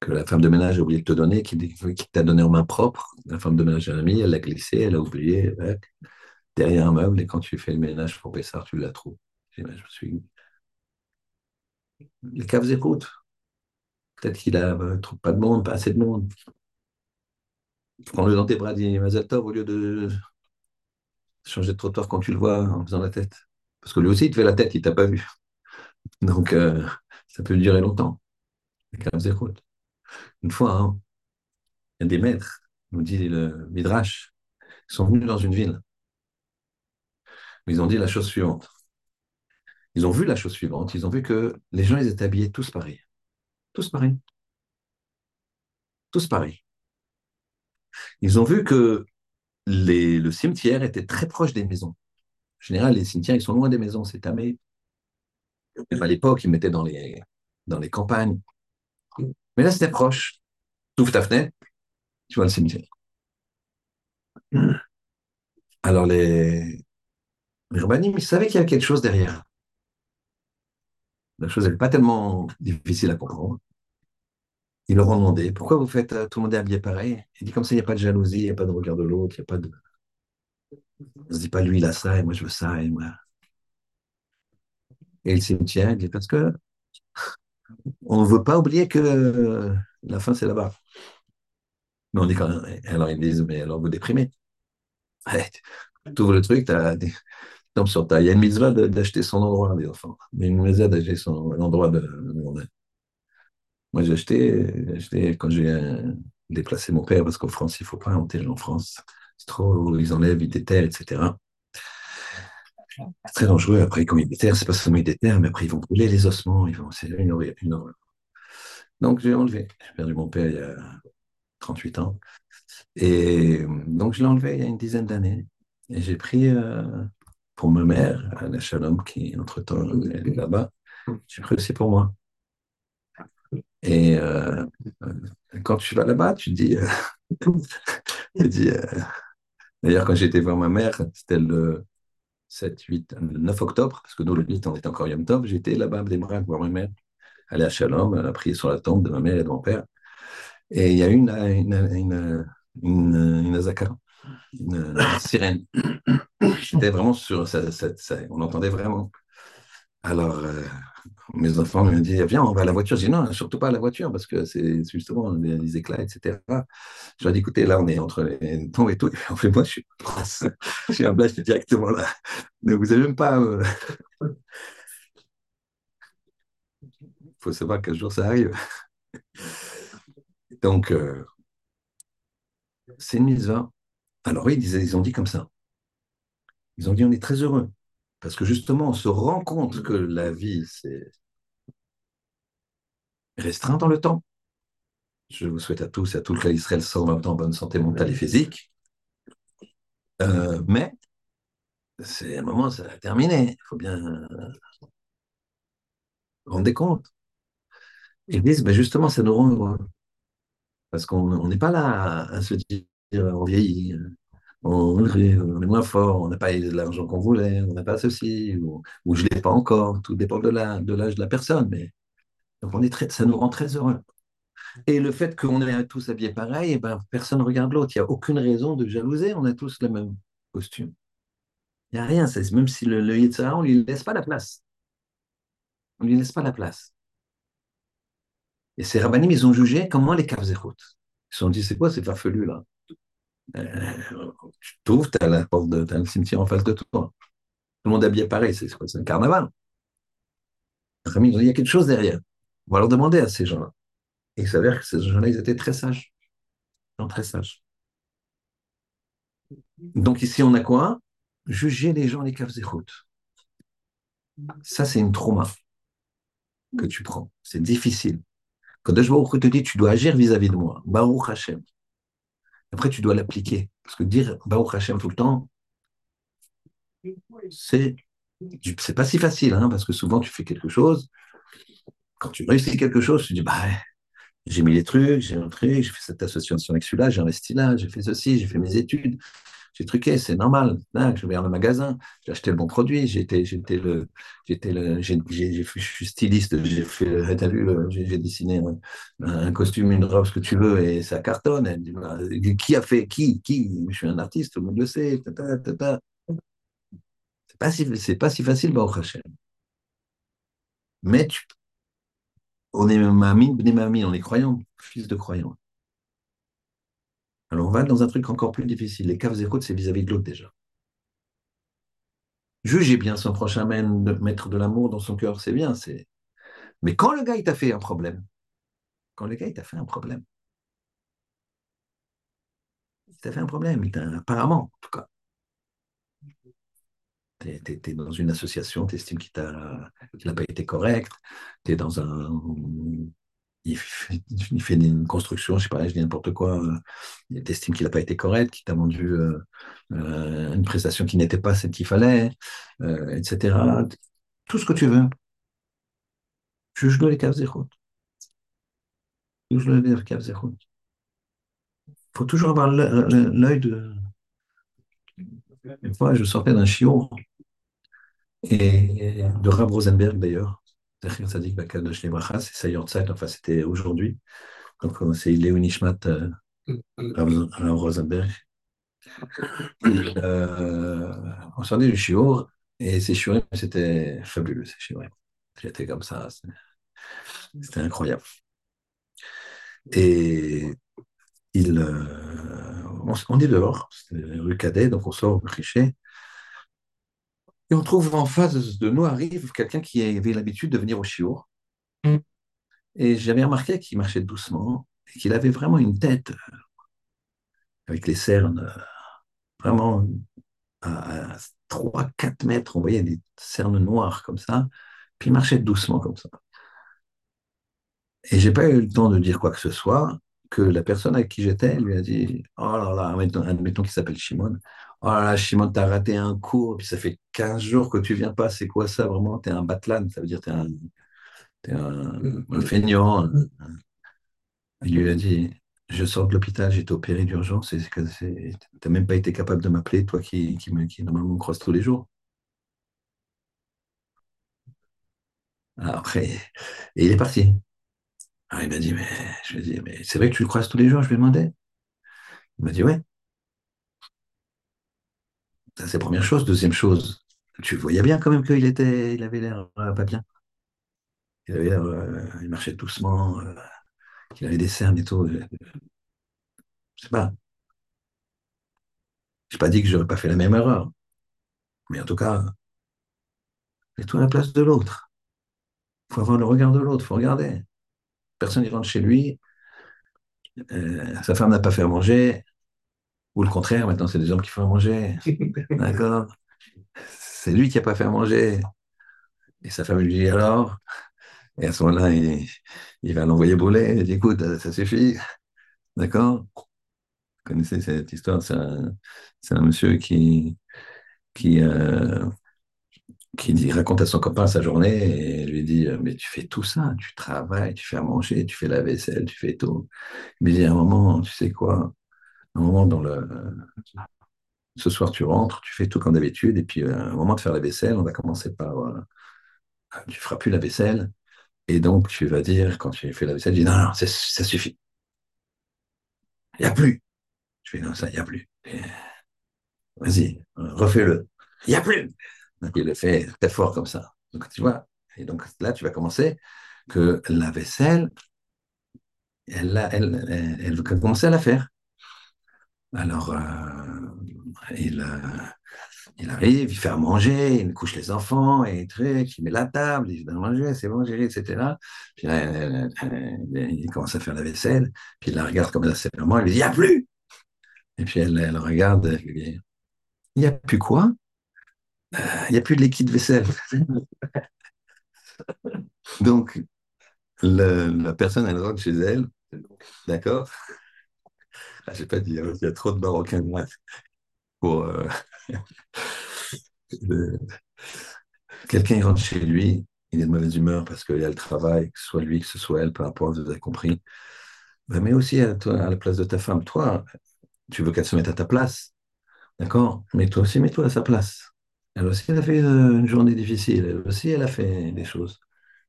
que la femme de ménage a oublié de te donner, qui, t'a donné en main propre. La femme de ménage a mis, elle l'a glissé, elle a oublié, derrière un meuble, et quand tu fais le ménage pour Pessard, tu la trouves. Les caves écoutent. Peut-être qu'il a euh, pas de monde, pas assez de monde. Prends-le dans tes bras, dis Mazatov, au lieu de changer de trottoir quand tu le vois en faisant la tête. Parce que lui aussi, il te fait la tête, il t'a pas vu. Donc, euh, ça peut durer longtemps. Une fois, hein, il y a des maîtres, nous dit le Midrash, ils sont venus dans une ville. Ils ont dit la chose suivante. Ils ont vu la chose suivante, ils ont vu que les gens, étaient habillés tous pareils. Tous pareils. Tous pareils. Ils ont vu que le cimetière était très proche des maisons. Général, les cimetières, ils sont loin des maisons, c'est tamé. à l'époque, ils mettaient dans les, dans les campagnes. Mais là, c'était proche. Tu ouvres ta fenêtre, tu vois le cimetière. Alors, les, les ils savaient qu'il y avait quelque chose derrière. La chose n'est pas tellement difficile à comprendre. Ils leur ont demandé pourquoi vous faites euh, tout le monde habillé pareil? Il dit comme ça, il n'y a pas de jalousie, il n'y a pas de regard de l'autre, il n'y a pas de. On se dit pas lui il a ça et moi je veux ça et moi. Et il cimetière, il dit parce que on ne veut pas oublier que la fin c'est là-bas. Mais on dit quand même, alors ils disent, mais alors vous déprimez. tu ouvres le truc, tu des, sur Il y a une mitzvah d'acheter son endroit, les enfants. Mais une mitzvah d'acheter son endroit de, Moi, j'ai acheté, quand j'ai euh, déplacé mon père, parce qu'en France, il ne faut pas enterrer en France. Trop, ils enlèvent, ils déterrent, etc. C'est très dangereux. Après, quand ils déterrent, c'est pas seulement ils déterrent, mais après, ils vont brûler les ossements. Ils vont, c'est une horreur. Donc, j'ai enlevé. J'ai perdu mon père il y a 38 ans. Et donc, je l'ai enlevé il y a une dizaine d'années. Et j'ai pris euh, pour ma mère, la Shalom, qui entre-temps elle est là-bas. J'ai que c'est pour moi. Et euh, quand tu vas là-bas, tu dis, euh, dis euh, d'ailleurs quand j'étais voir ma mère, c'était le 7, 8, 9 octobre, parce que nous le 8 on était encore Yom Tov, j'étais là-bas à Blemrak voir ma mère, elle est à Shalom, elle a sur la tombe de ma mère et de mon père. Et il y a eu une, une, une, une, azaka, une, sirène. C'était vraiment sur. Ça, on entendait vraiment. Alors, euh, mes enfants me disent Viens, on va à la voiture. Je dis Non, surtout pas à la voiture, parce que c'est justement les, éclats, etc. Je leur dis Écoutez, là, on est entre les tombes et tout. En fait, moi, je suis, je suis un blast directement là. Mais vous n'avez même pas. Il euh, faut savoir quel jour ça arrive. Donc, euh, c'est une mise alors oui, ils, ont dit comme ça. Ils ont dit on est très heureux. Parce que justement, on se rend compte que la vie, c'est restreint dans le temps. Je vous souhaite à tous et à tout le cas Israël sans en bonne santé mentale et physique. Euh, mais c'est un moment, ça a terminé. Il faut bien rendre compte. Ils disent, ben justement, ça nous rend heureux. Parce qu'on n'est pas là à, se dire, on vieillit, on, est moins fort, on n'a pas l'argent qu'on voulait, on n'a pas ceci, ou, je ne l'ai pas encore. Tout dépend de l'âge de, de la personne. Mais donc on est très, ça nous rend très heureux. Et le fait qu'on est tous habillés pareil, eh ben, personne ne regarde l'autre. Il n'y a aucune raison de jalouser, on a tous le même costume. Il n'y a rien, même si le, le on ne lui laisse pas la place. On ne lui laisse pas la place. Et ces rabbinim, ils ont jugé comment les caves Ils se sont dit, c'est quoi ces farfelus là? Euh, Tu t'ouvres, tu as la porte de, le cimetière en face de toi. Tout le monde habillé pareil, c'est un carnaval. dit, il y a quelque chose derrière. On va leur demander à ces gens-là. Et il s'avère que ces gens-là, ils étaient très sages. Non, très sages. Donc ici, on a quoi? Juger les gens les caves Ça, c'est une trauma que tu prends. C'est difficile. Quand Baruch te dit, tu dois agir vis-à-vis de moi. Baruch Hashem. Après, tu dois l'appliquer. Parce que dire Baruch Hashem tout le temps, c'est, c'est pas si facile, hein, parce que souvent tu fais quelque chose. Quand tu réussis quelque chose, tu dis, bah, j'ai mis les trucs, j'ai un truc, j'ai fait cette association avec celui-là, j'ai investi là, j'ai fait ceci, j'ai fait mes études, j'ai truqué, c'est normal. Là, je vais dans le magasin, j'ai acheté le bon produit, j'étais, le, j'ai, je suis styliste, j'ai fait, t'as vu, j'ai, dessiné un, costume, une robe, ce que tu veux, et ça cartonne. Bah, qui a fait, qui, qui? Je suis un artiste, tout le monde le sait. C'est pas si, pas si facile, bah, Hachem. Mais tu, on est mamine, mamine, on est croyant, fils de croyant. Alors on va dans un truc encore plus difficile. Les caves écoutes, c'est vis-à-vis de l'autre déjà. Juger bien son prochain mettre de l'amour dans son cœur, c'est bien. C'est. Mais quand le gars il t'a fait un problème, quand le gars il t'a fait un problème, il t'a fait un problème, apparemment, en tout cas. Tu es, dans une association, tu estimes qu'il n'a pas été correct, tu es dans un il fait, une construction, je sais pas, je dis n'importe quoi, euh, il estime qu'il n'a pas été correct, qu'il t'a vendu euh, euh, une prestation qui n'était pas celle qu'il fallait, etc. Tout ce que tu veux. Juge-le les caves. Juge-le les caves. Il faut toujours avoir l'œil de. Une fois, je sortais d'un chiot, et de Rav Rosenberg d'ailleurs, c'est sa enfin c'était aujourd'hui. Donc c'est Léo Nishmat euh, Rosenberg. Euh, on sortait du shiur et ces shiurim, c'était fabuleux, ces shiurim. J'étais comme ça, c'était incroyable. Et il, euh, on, est dehors, c'était rue Cadet, donc on sort au cliché. Et on trouve en face de nous arrive quelqu'un qui avait l'habitude de venir au chiour. Mm. Et j'avais remarqué qu'il marchait doucement et qu'il avait vraiment une tête euh, avec les cernes euh, vraiment à 3-4 mètres. On voyait des cernes noires comme ça. Puis il marchait doucement comme ça. Et j'ai pas eu le temps de dire quoi que ce soit que la personne avec qui j'étais lui a dit Oh là là, admettons, qu'il s'appelle Shimon. Oh là là, Shimon, t'as raté un cours, puis ça fait 15 jours que tu viens pas, c'est quoi ça vraiment? T'es un batlan, ça veut dire t'es un, feignant. Il lui a dit Je sors de l'hôpital, j'ai été opéré d'urgence, et t'as même pas été capable de m'appeler, toi qui, me, normalement me croise tous les jours. Après, et il est parti. Alors il m'a dit, mais je lui ai dit, mais c'est vrai que tu le croises tous les jours, je lui ai demandé. Il m'a dit, ouais. Ça, c'est la première chose. Deuxième chose, tu voyais bien quand même qu'il était, il avait l'air euh, pas bien. Il avait l'air, euh, il marchait doucement, euh, il avait des cernes et tout. Je sais pas. Je n'ai pas dit que je n'aurais pas fait la même erreur. Mais en tout cas, mets-toi à la place de l'autre. Il faut avoir le regard de l'autre, il faut regarder. Personne ne rentre chez lui, sa femme n'a pas fait à manger, ou le contraire, maintenant, c'est des hommes qui font à manger. D'accord? C'est lui qui n'a pas fait à manger. Et sa femme lui dit alors? Et à ce moment-là, il, il va l'envoyer bouler. Il dit, écoute, ça suffit. D'accord? Vous connaissez cette histoire? C'est un, c'est un monsieur qui, qui, euh, qui dit, raconte à son copain sa journée et lui dit, mais tu fais tout ça, tu travailles, tu fais à manger, tu fais la vaisselle, tu fais tout. Il me dit, à un moment, tu sais quoi? À un moment, dans le, ce soir, tu rentres, tu fais tout comme d'habitude, et puis à un moment de faire la vaisselle, on va commencer par, euh, tu feras plus la vaisselle, et donc tu vas dire, quand tu fais la vaisselle, tu dis, non, non, ça, ça suffit. Il n'y a plus. Je fais, non, ça, il n'y a plus. Vas-y, refais-le. Il n'y a plus. Il le fait très fort comme ça. Donc, tu vois, et donc là, tu vas commencer que la vaisselle, elle, elle, elle, elle va commencer à la faire. Alors, euh, il, euh, il arrive, il fait à manger, il couche les enfants, et truc, il met la table, il donne à manger, c'est bon, chérie, etc. Puis là, elle- il commence à faire la vaisselle, puis il la regarde comme ça sévèrement, il lui dit, il n'y a plus! Et puis elle, regarde, il n'y a plus quoi? Il n'y a plus de liquide vaisselle. Donc, la personne, elle rentre chez elle, d'accord? Ah, j'ai pas dit, hein, il y a trop de Marocains moi, euh, Quelqu'un rentre chez lui, il est de mauvaise humeur parce qu'il y a le travail, que ce soit lui, que ce soit elle, peu importe, vous avez compris. Mais aussi à la place de ta femme. Toi, tu veux qu'elle se mette à ta place, d'accord? Mais toi aussi, mets-toi à sa place. Elle aussi, elle a fait une, journée difficile. Elle aussi, elle a fait des choses.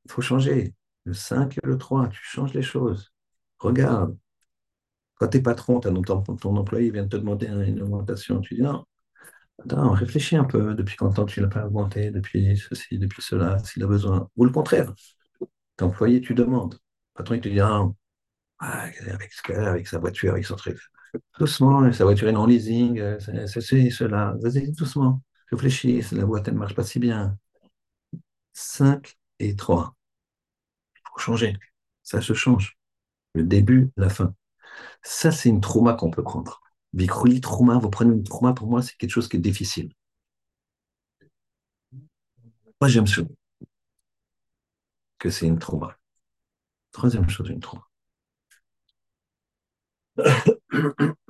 Il faut changer. Le 5 et le 3, tu changes les choses. Regarde, quand t'es patron, t'as ton, ton employé vient de te demander une augmentation. Tu dis non, attends, réfléchis un peu. Depuis combien tu l'as pas augmenté? Depuis ceci, depuis cela, s'il a besoin. Ou le contraire. T'es employé, tu demandes. Le patron, il te dit ah, ah, avec, avec sa voiture, avec son truc. Doucement, sa voiture est en leasing, euh, ceci, cela. Vas-y, doucement. Réfléchis, la boîte, elle ne marche pas si bien. 5 et 3. Il faut changer. Ça se change. Le début, la fin. Ça, c'est une trauma qu'on peut prendre. Vicrouli, trauma, vous prenez une trauma, pour moi, c'est quelque chose qui est difficile. Moi, j'aime ça, que c'est une trauma. Troisième chose, une trauma.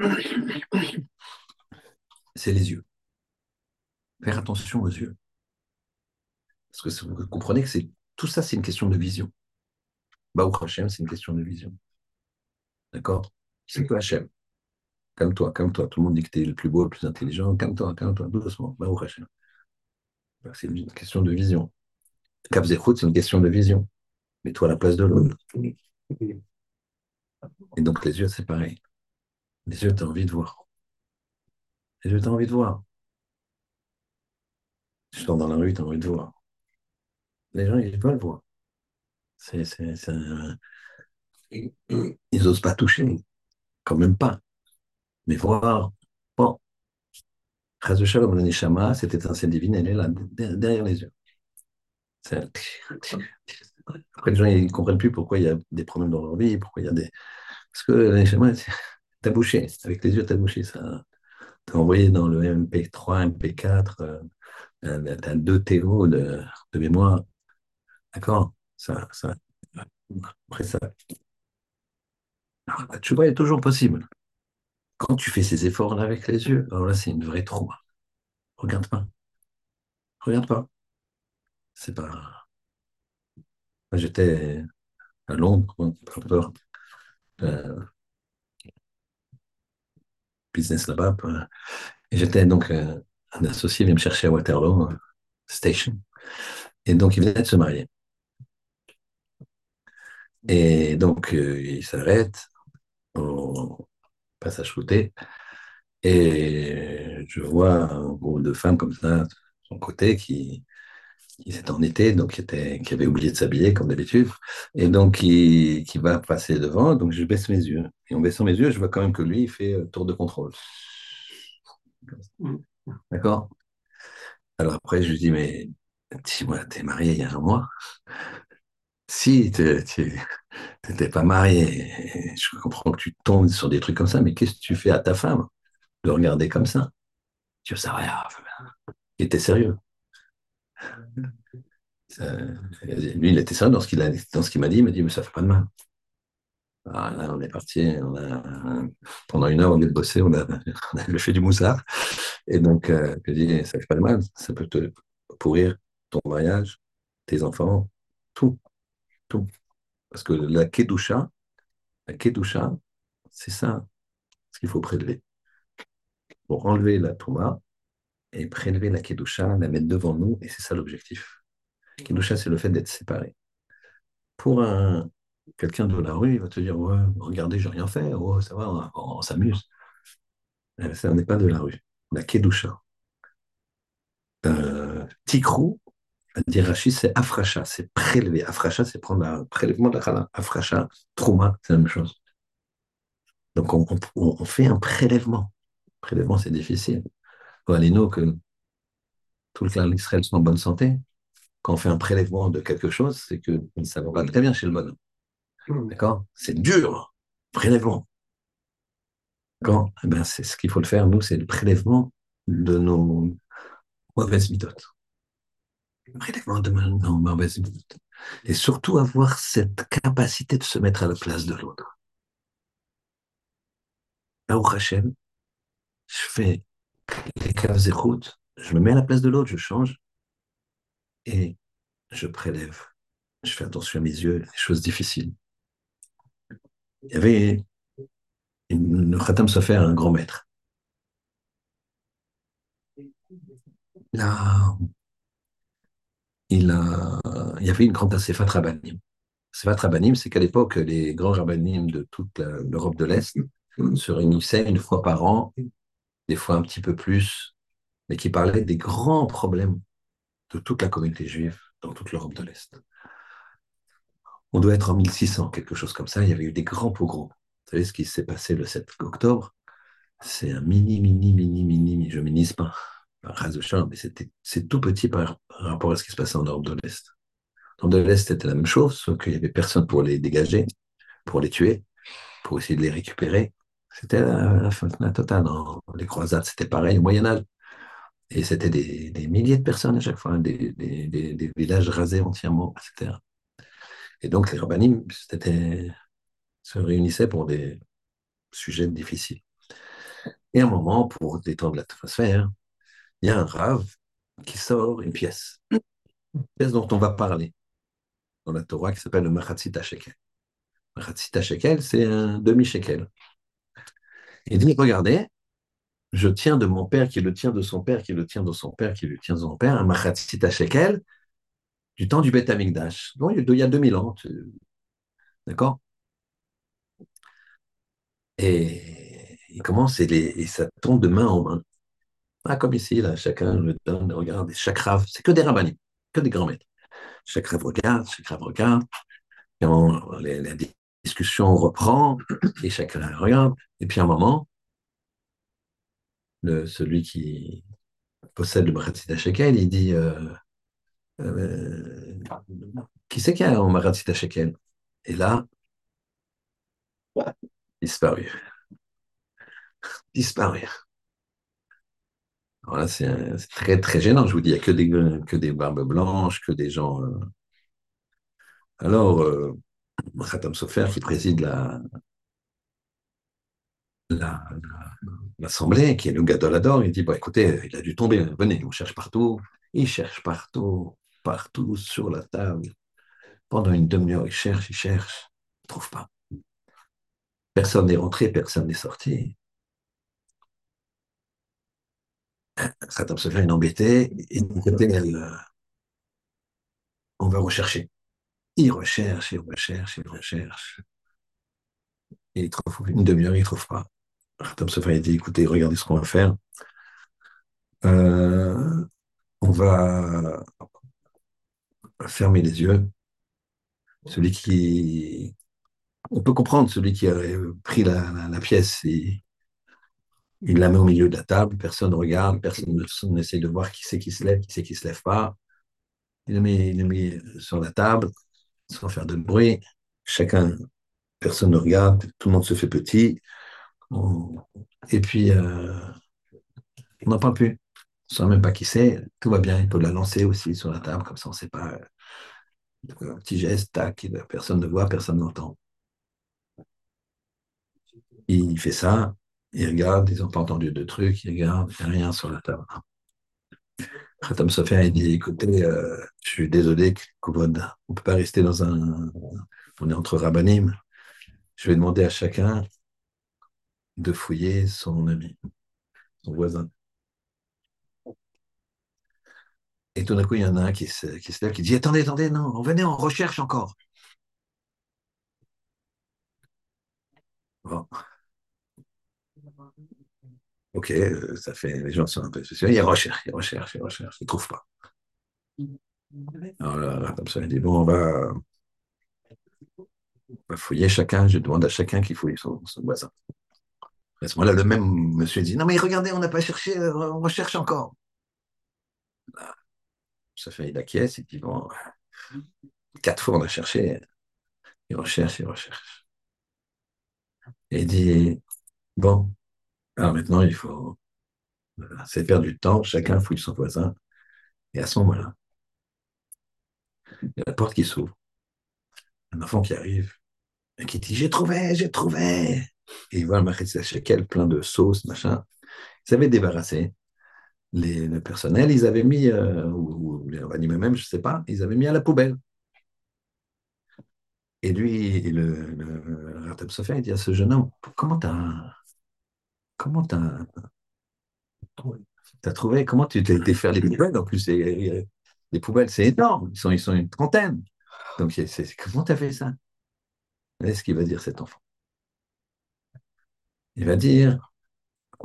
C'est les yeux. Faire attention aux yeux. Parce que vous comprenez que c'est tout ça, c'est une question de vision. Baruch Hashem, c'est une question de vision. D'accord? C'est que Hashem. Calme-toi, calme-toi. Tout le monde dit que tu es le plus beau, le plus intelligent. Calme-toi, calme-toi, doucement. Hashem. C'est une question de vision. Cap Zechout, c'est une question de vision. Mets-toi à la place de l'autre. Et donc, les yeux, c'est pareil. Les yeux, tu as envie de voir. Les yeux, tu as envie de voir. Tu sors dans la rue, tu as envie de voir. Les gens, ils veulent voir. Ils n'osent pas toucher. Quand même pas. Mais voir, bon, Chaz de Shalom, le Neshama, cette étincelle divine, elle est là, de- derrière les yeux. Après, les gens, ne comprennent plus pourquoi il y a des problèmes dans leur vie, pourquoi il y a des... Parce que le Neshama, t'as bouché. Avec les yeux, t'as bouché. Ça... T'as envoyé dans le MP3, MP4, euh, euh, t'as deux TO de, mémoire. D'accord? Ça. Après ça... Alors, la tchouba est toujours possible. Quand tu fais ces efforts-là avec les yeux, alors là, c'est une vraie trauma. Regarde pas. Regarde pas. C'est pas. J'étais à Londres, bon, peu importe, euh, business là-bas. peu- Et j'étais donc euh, un associé vient me chercher à Waterloo euh, Station. Et donc, il venait de se marier. Et donc, euh, il s'arrête au passage côté. Et je vois un groupe de femmes comme ça, de son côté, qui, qui étaient en été, donc qui, avait oublié de s'habiller comme d'habitude, et donc qui, qui va passer devant, donc je baisse mes yeux. Et en baissant mes yeux, je vois quand même que lui, il fait euh, tour de contrôle. D'accord? Alors après, je lui dis, mais dis-moi, t'es marié il y a un mois Si, tu n'étais pas marié, je comprends que tu tombes sur des trucs comme ça, mais qu'est-ce que tu fais à ta femme de regarder comme ça? Tu sais rien. Il était sérieux? lui, il était sérieux dans ce qu'il m'a dit. Il m'a dit, mais ça fait pas de mal. Ah, là, on est parti, on a, pendant une heure, on est bossé, on a, on fait du moussard. Et donc, euh, je dis, ça fait pas de mal, ça peut te pourrir ton mariage, tes enfants, tout, tout. Parce que la kedusha, la kedusha, c'est ça, ce qu'il faut prélever. Pour enlever la touma et prélever la kedusha, la mettre devant nous, et c'est ça l'objectif. Kedusha, c'est le fait d'être séparé. Pour un, quelqu'un de la rue, il va te dire Ouais, regardez, j'ai rien fait, oh, ça va, on, s'amuse. Euh, ça n'est pas de la rue. La Kedusha. Euh, Tikrou, Rachid, c'est afracha, c'est prélever. Afracha, c'est prendre un prélèvement de la. Afracha, trauma, c'est la même chose. Donc on, on, fait un prélèvement. Prélèvement, c'est difficile. Allez-nous que tout le clan d'Israël soit en bonne santé. Quand on fait un prélèvement de quelque chose, c'est que ça va très bien chez le bonhomme. Hmm. D'accord? C'est dur, prélèvement. D'accord eh ben, C'est ce qu'il faut le faire, nous, c'est le prélèvement de nos mauvaises méthodes. Prélèvement de nos mauvaises méthodes. Et surtout avoir cette capacité de se mettre à la place de l'autre. Là où Hachem, je fais les caves et routes, je me mets à la place de l'autre, je change et je prélève. Je fais attention à mes yeux, les choses difficiles il y avait le Khatam Sofer, un grand maître. Il, il y avait une grande Asefat Rabbanim. Asefat Rabbanim, c'est qu'à l'époque, les grands Rabbanim de toute l'Europe de l'Est se réunissaient une fois par an, des fois un petit peu plus, mais qui parlaient des grands problèmes de toute la communauté juive dans toute l'Europe de l'Est on doit être en 1600, quelque chose comme ça. Il y avait eu des grands pogroms. Vous savez ce qui s'est passé le 7 octobre? C'est un mini, mini, mini, mini, je ne pas, un de champ, mais c'est tout petit par, rapport à ce qui se passait en Europe de l'Est. En de l'Est, c'était la même chose, sauf qu'il n'y avait personne pour les dégager, pour les tuer, pour essayer de les récupérer. C'était la, fin la totale. les croisades, c'était pareil au Moyen-Âge. Et c'était des, milliers de personnes à chaque fois, des, des villages rasés entièrement, etc. Et donc, les rabbinim se réunissaient pour des sujets difficiles. Et à un moment, pour détendre l'atmosphère, il y a un rave qui sort une pièce, une pièce dont on va parler dans la Torah qui s'appelle le Machatzita Shekel. Machatzita Shekel, c'est un demi-shekel. Il dit, regardez, je tiens de mon père qui le tient de son père, qui le tient de son père, qui le tient de son père, un Machatzita Shekel, du temps du Beth Amikdash. il y a 2000 ans. D'accord? Et il commence et, ça tombe de main en main. Ah, comme ici, là, chacun le donne, regarde, chaque rave, c'est que des rabbinis, que des grands maîtres. Chaque rave regarde, chaque rave regarde, et la discussion reprend, et chacun regarde, et puis à un moment, celui qui possède le Bratzi Shekel, il dit euh, euh, qui c'est qui a en Maratzita Shekel Et là, disparu. Disparu. Alors c'est très, très gênant, je vous dis. Il n'y a que des, que des barbes blanches, que des gens. Euh. Alors, euh, Khatam Sofer, qui préside la, l'Assemblée, qui est le Gadolador, il dit bon, écoutez, il a dû tomber, venez, on cherche partout. Il cherche partout partout sur la table. Pendant une demi-heure, il cherche, il cherche, il ne trouve pas. Personne n'est rentré, personne n'est sorti. Se fait une embêtée, et elle, on va rechercher. Il recherche, il recherche, il recherche. il trouve une demi-heure, il ne trouve pas. Khatam fait dit, écoutez, regardez ce qu'on va faire. Euh, on va fermer les yeux. Celui qui. On peut comprendre celui qui a pris la, pièce et il la met au milieu de la table, personne ne regarde, personne n'essaie de voir qui c'est qui se lève, qui c'est qui se lève pas. Il le met sur la table sans faire de bruit. Chacun, personne ne regarde, tout le monde se fait petit. Et puis, euh, on n'en parle plus. Ne sait même pas qui c'est, tout va bien, il peut la lancer aussi sur la table, comme ça on ne sait pas. Un petit geste, tac, personne ne voit, personne n'entend. Il fait ça, il regarde, ils n'ont pas entendu de trucs, il regarde, il n'y a rien sur la table. Khatam Sofer, il dit, écoutez, euh, je suis désolé, Kouvod, on ne peut pas rester dans un... On est entre rabbinim. Je vais demander à chacun de fouiller son ami, son voisin. Et tout d'un coup, il y en a un qui se, lève, qui dit, attendez, attendez, non, on recherche encore. Bon. Ok, euh, ça fait, les gens sont un peu spéciaux. Il recherche, il recherche, il recherche, il ne trouve pas. Alors là, comme ça, il dit, bon, on va, fouiller chacun, je demande à chacun qui fouille son, voisin. À ce moment-là, le même monsieur dit, non mais regardez, on n'a pas cherché, on recherche encore. Ça fait, il acquiesce, il dit, bon, quatre fois on a cherché, il recherche, il recherche. Et il dit, bon, alors maintenant, il faut. C'est perdre du temps, chacun fouille son voisin. Et à ce moment-là, il y a la porte qui s'ouvre. Un enfant qui arrive et qui dit J'ai trouvé, j'ai trouvé. Et il voit le chez shekel plein de sauce, machin. Ils avaient débarrassé les, le personnel, ils avaient mis, euh, ou, les animaux même, je ne sais pas, ils avaient mis à la poubelle. Et lui, le, le, Ratab il dit à ce jeune homme Comment t'as comment tu as, trouvé, comment tu t'es été faire les poubelles? En plus, les poubelles, c'est énorme, ils sont, ils sont une trentaine. Donc, comment tu as fait ça? Qu'est-ce qu'il va dire cet enfant Il va dire,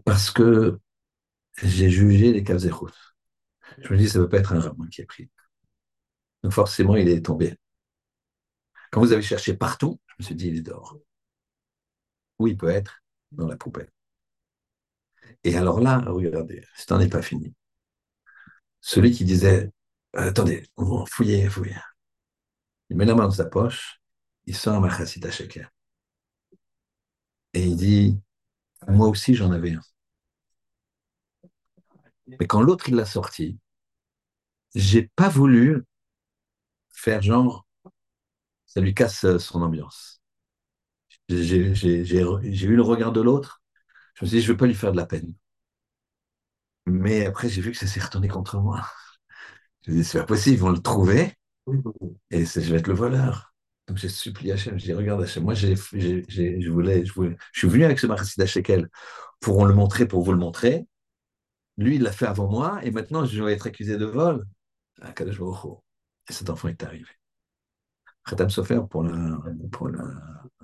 parce que j'ai jugé les caves Je me dis, ça ne peut pas être un rabbin qui a pris. Donc forcément, il est tombé. Quand vous avez cherché partout, je me suis dit, il est dehors. Où il peut être? Dans la poubelle. Et alors là, regardez, ce n'est pas fini. Celui qui disait, attendez, fouillez, fouillez. Il met la main dans sa poche, il sort un à sheker. Et il dit, moi aussi j'en avais un. Mais quand l'autre il l'a sorti, j'ai pas voulu faire genre, ça lui casse son ambiance. J'ai eu le regard de l'autre, je me suis dit, je ne veux pas lui faire de la peine. Mais après, j'ai vu que ça s'est retourné contre moi. Je me suis dit, c'est pas possible, ils vont le trouver et je vais être le voleur. Donc j'ai supplié Hachem, je dis, regarde Hachem, moi j'ai, je, voulais, je suis venu avec ce Marassid Shekel pour le montrer, pour vous le montrer. Lui, il l'a fait avant moi et maintenant je vais être accusé de vol. Et cet enfant est arrivé. Khatam Sofer, pour,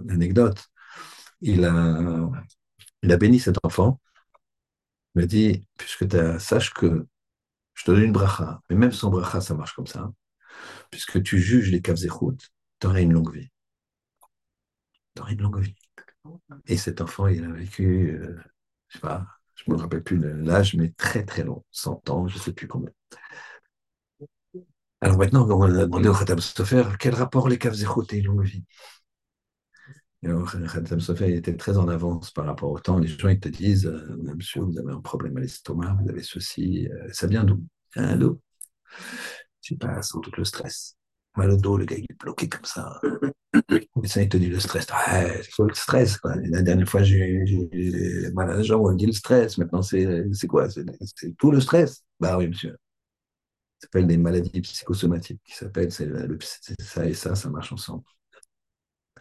l'anecdote, il a il a béni cet enfant. Il m'a dit, puisque tu sache que je te donne une bracha, mais même sans bracha, ça marche comme ça. Puisque tu juges les caves tu auras une longue vie. Tu auras une longue vie. Et cet enfant, il a vécu, euh, je sais pas, je me rappelle plus l'âge, mais très très long, 100 ans, je ne sais plus combien. Alors maintenant, on a demandé au Khatam Sofer, quel rapport les caves et longue vie? Khatam Sofer était très en avance par rapport au temps. Les gens ils te disent euh, Monsieur, vous avez un problème à l'estomac, vous avez ceci. Euh, ça vient d'où? Un d'où? Je sais pas, sans doute le stress. Mal au dos, le gars il est bloqué comme ça. Le médecin il te dit le stress. il faut le stress. Quoi? La dernière fois, j'ai mal à la jambe, on me dit le stress. Maintenant, c'est quoi? C'est tout le stress? Bah oui, monsieur. Ça s'appelle des maladies psychosomatiques qui s'appellent, c'est ça et ça, ça marche ensemble.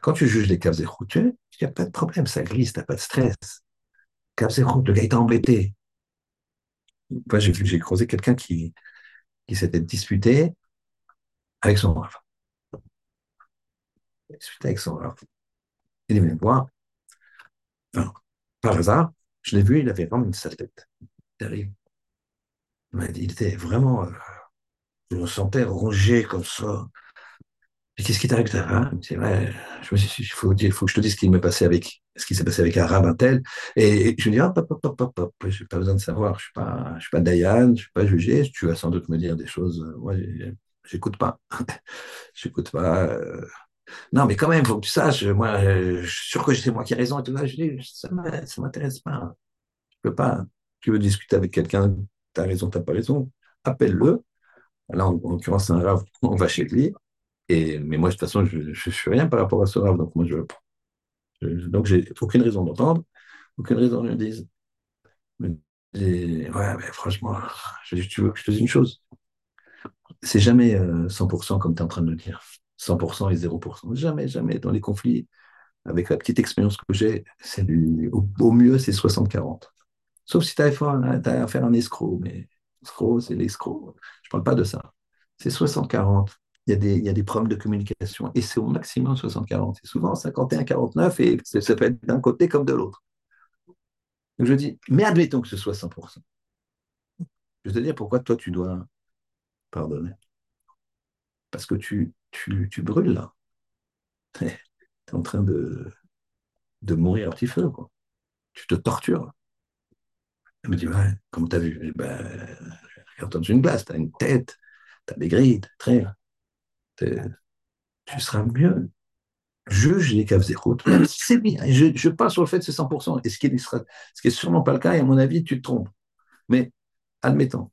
Quand tu juges les caves routes, il n'y a pas de problème, ça glisse, tu n'as pas de stress. Caves routes, le gars est embêté. Moi, j'ai croisé quelqu'un qui, qui s'était disputé avec son rave. Disputé avec son rave. Il est venu me voir. par hasard, je l'ai vu, il avait vraiment une sale tête. Terrible. Il était vraiment. Euh, je le sentais rongé comme ça qu'est-ce qui t'arrive Je me suis il faut, que je te dise ce qui m'est passé avec, ce qui s'est passé avec un rabbin tel. Et je me dis, hop, hop, hop, hop, hop, j'ai pas besoin de savoir. Je suis pas, je suis pas Dayan, je suis pas jugé. Tu vas sans doute me dire des choses. Moi, j'écoute pas. j'écoute pas. Euh. Non, mais quand même, faut que tu saches. Moi, je suis sûr que c'est moi qui ai raison et tout ça. Je dis, ça m'intéresse pas. Je peux pas. Tu veux discuter avec quelqu'un, t'as raison, t'as pas raison, appelle-le. Là, en, en l'occurrence, c'est un rave, on va chez lui. Et, mais moi, de toute façon, je ne suis rien par rapport à ce rave. Donc, moi, je, je donc, j'ai aucune raison d'entendre, aucune raison de me dire. Ouais, mais franchement, je, tu veux que je te dise une chose? C'est jamais 100% comme tu es en train de le dire. 100% et 0%. Jamais, jamais. Dans les conflits, avec la petite expérience que j'ai, au, mieux, c'est 60-40. Sauf si tu as affaire à un escroc, mais l'escroc, c'est l'escroc. Je ne parle pas de ça. C'est 60-40. Il il y a des problèmes de communication et c'est au maximum 60-40. C'est souvent 51-49 et ça peut être d'un côté comme de l'autre. Donc je dis, mais admettons que ce soit 100%. Je te dire pourquoi toi tu dois pardonner. Parce que tu, brûles là. tu es en train de, mourir à petit feu. Tu te tortures. Elle me dit, ouais, comme tu as vu, ben, regarde dans une glace, tu as une tête, tu as des grilles, très. Tu seras mieux. Juge les caves écoutes. C'est bien. Je, parle sur le fait que c'est 100%. Et ce qui, sera, ce qui sûrement pas le cas, et à mon avis, tu te trompes. Mais admettons,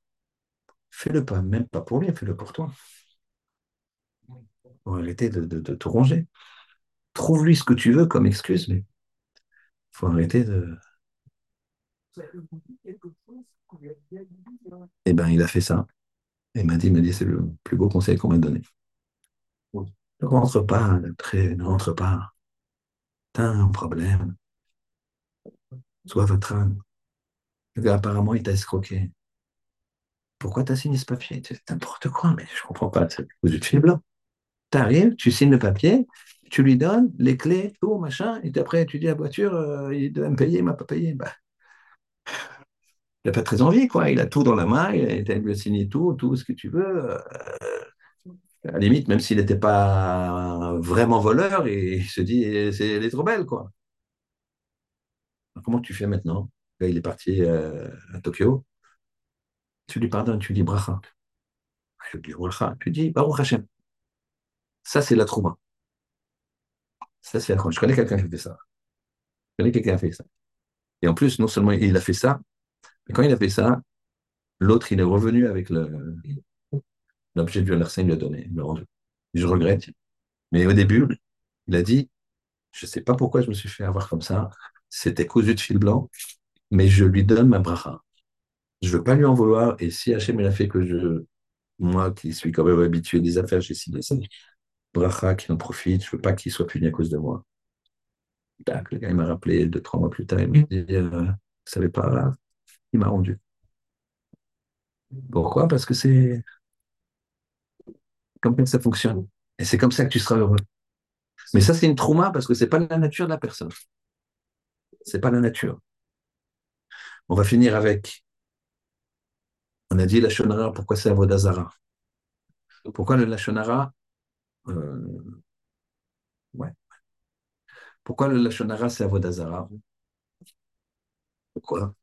fais-le pas, même pas pour lui, fais-le pour toi. Pour arrêter de, de, de. Trouve-lui ce que tu veux comme excuse, mais il faut arrêter de. Eh bien, il a fait ça. Et m'a dit, m'a dit, c'est le plus beau conseil qu'on m'a donné. Ne rentre pas, ne rentre pas. T'as un problème. Sois votre âme. Apparemment, il t'a escroqué. Pourquoi t'as signé ce papier? C'est n'importe quoi, mais je comprends pas. C'est aux yeux de fil blanc. T'arrives, tu signes le papier, tu lui donnes les clés, tout, machin, et après, tu dis à la voiture, euh, il doit me payer, il m'a pas payé. Bah, il n'a pas très envie, quoi. Il a tout dans la main, il a signé tout, tout ce que tu veux. Euh, à la limite, même s'il n'était pas vraiment voleur, il se dit, c'est, elle est trop belle, quoi. comment tu fais maintenant? Là, il est parti euh, à Tokyo. Tu lui pardonnes, tu lui dis bracha. Je lui dis bracha. Tu dis Baruch Hashem. Ça, c'est la trouma. Ça, c'est la Je connais quelqu'un qui a fait ça. Je connais quelqu'un qui a fait ça. Et en plus, non seulement il a fait ça, mais quand il a fait ça, l'autre, il est revenu avec l'objet du Larsen lui a donné, il rendu. Je regrette. Mais au début, il a dit, je ne sais pas pourquoi je me suis fait avoir comme ça, c'était cousu de fil blanc, mais je lui donne ma bracha. Je ne veux pas lui en vouloir, et si Hachem a fait que je, moi qui suis quand même habitué des affaires, j'ai signé ça, bracha qui en profite, je ne veux pas qu'il soit puni à cause de moi. le gars, il m'a rappelé deux, trois mois plus tard, il m'a dit, euh, vous savez pas, il m'a rendu. Pourquoi? Parce que c'est comme ça fonctionne. Et c'est comme ça que tu seras heureux. Mais ça, c'est une trauma parce que c'est pas la nature de la personne. C'est pas la nature. On va finir avec. On a dit la shonara, pourquoi c'est Avodazara Pourquoi le Lachonara euh... Ouais. Pourquoi le Lachonara c'est Avodazara Pourquoi?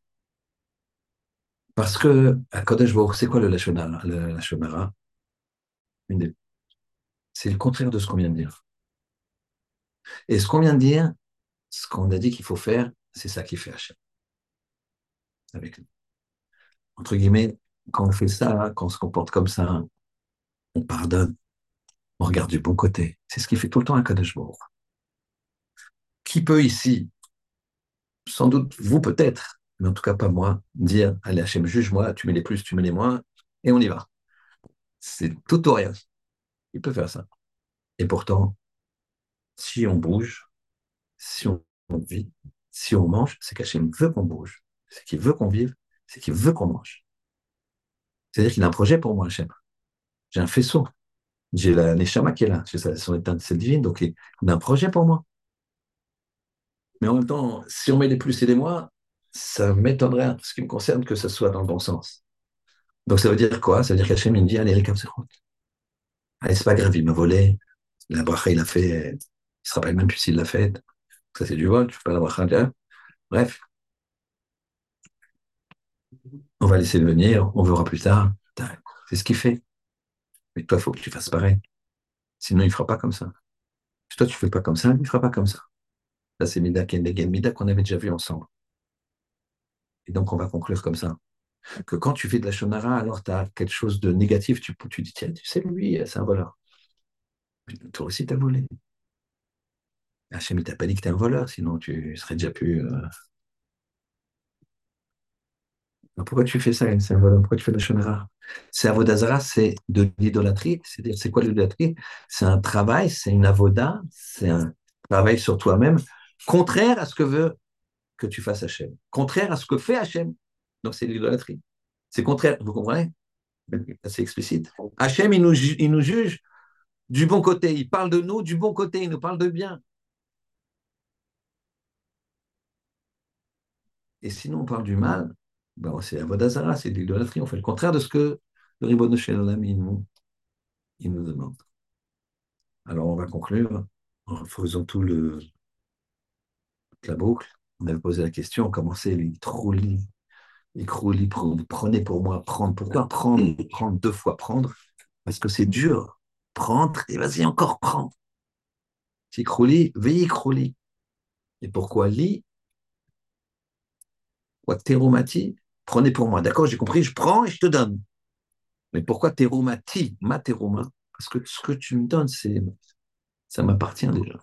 Parce que à Kodesh c'est quoi le Lachonara, le Lachonara c'est le contraire de ce qu'on vient de dire. Et ce qu'on vient de dire, ce qu'on a dit qu'il faut faire, c'est ça qui fait Hachem. Avec nous. Entre guillemets, quand on fait ça, quand on se comporte comme ça, on pardonne, on regarde du bon côté. C'est ce qui fait tout le temps un Kadosh Qui peut ici, sans doute vous peut-être, mais en tout cas pas moi, dire Allez, Hachem, juge-moi, tu mets les plus, tu mets les moins, et on y va. C'est tout ou rien. Il peut faire ça. Et pourtant, si on bouge, si on vit, si on mange, c'est qu'Hachem veut qu'on bouge, c'est qu'il veut qu'on vive, c'est qu'il veut qu'on mange. C'est-à-dire qu'il a un projet pour moi, Hachem. J'ai un faisceau. J'ai la Neshama qui est là. J'ai son étincelle divine, donc il a un projet pour moi. Mais en même temps, si on met des plus et des moins, ça m'étonnerait, ce qui me concerne, que ce soit dans le bon sens. Donc ça veut dire quoi? Ça veut dire qu'Hachem, il me dit, allez, les Allez, c'est pas grave, il m'a volé. La bracha, il a fait, il se rappelle même plus s'il l'a fait. Ça, c'est du vol, je fais pas la bracha. Bref. On va laisser venir, on verra plus tard. C'est ce qu'il fait. Mais toi, il faut que tu fasses pareil. Sinon, il ne fera pas comme ça. Si toi, tu ne fais pas comme ça, il ne fera pas comme ça. Là, c'est Mida Kendegen, Mida qu'on avait déjà vu ensemble. Et donc, on va conclure comme ça. que quand tu fais de la shonara, alors tu as quelque chose de négatif, tu, dis, tiens, tu sais, lui, c'est un voleur. Toi aussi, tu as volé. Hachem, il t'a pas dit que tu es un voleur, sinon tu serais déjà plus. Euh... Pourquoi tu fais ça, Pourquoi tu fais la shonara? C'est avodazara, c'est de l'idolâtrie. C'est-à-dire, c'est quoi l'idolâtrie? C'est un travail, c'est une avoda, c'est un travail sur toi-même, contraire à ce que veut que tu fasses Hachem, contraire à ce que fait Hachem. Donc, c'est l'idolâtrie. C'est contraire, vous comprenez? C'est explicite. Hachem, il nous, il nous juge du bon côté. Il parle de nous du bon côté. Il nous parle de bien. Et sinon, on parle du mal. Ben, c'est Avodazara, c'est l'idolâtrie. On fait le contraire de ce que le Ribon de il nous, il nous demande. Alors, on va conclure en faisant tout le, la boucle. On avait posé la question, on commençait les croulis, prenez pour moi, prendre. Pourquoi prendre, prendre deux fois prendre? Parce que c'est dur. Prendre, et vas-y encore prendre. Si crouli, veillez crouli. Et pourquoi lit Terumati, prenez pour moi. D'accord, j'ai compris, je prends et je te donne. Mais pourquoi terumati, ma teruma Parce que ce que tu me donnes, c'est ça m'appartient déjà.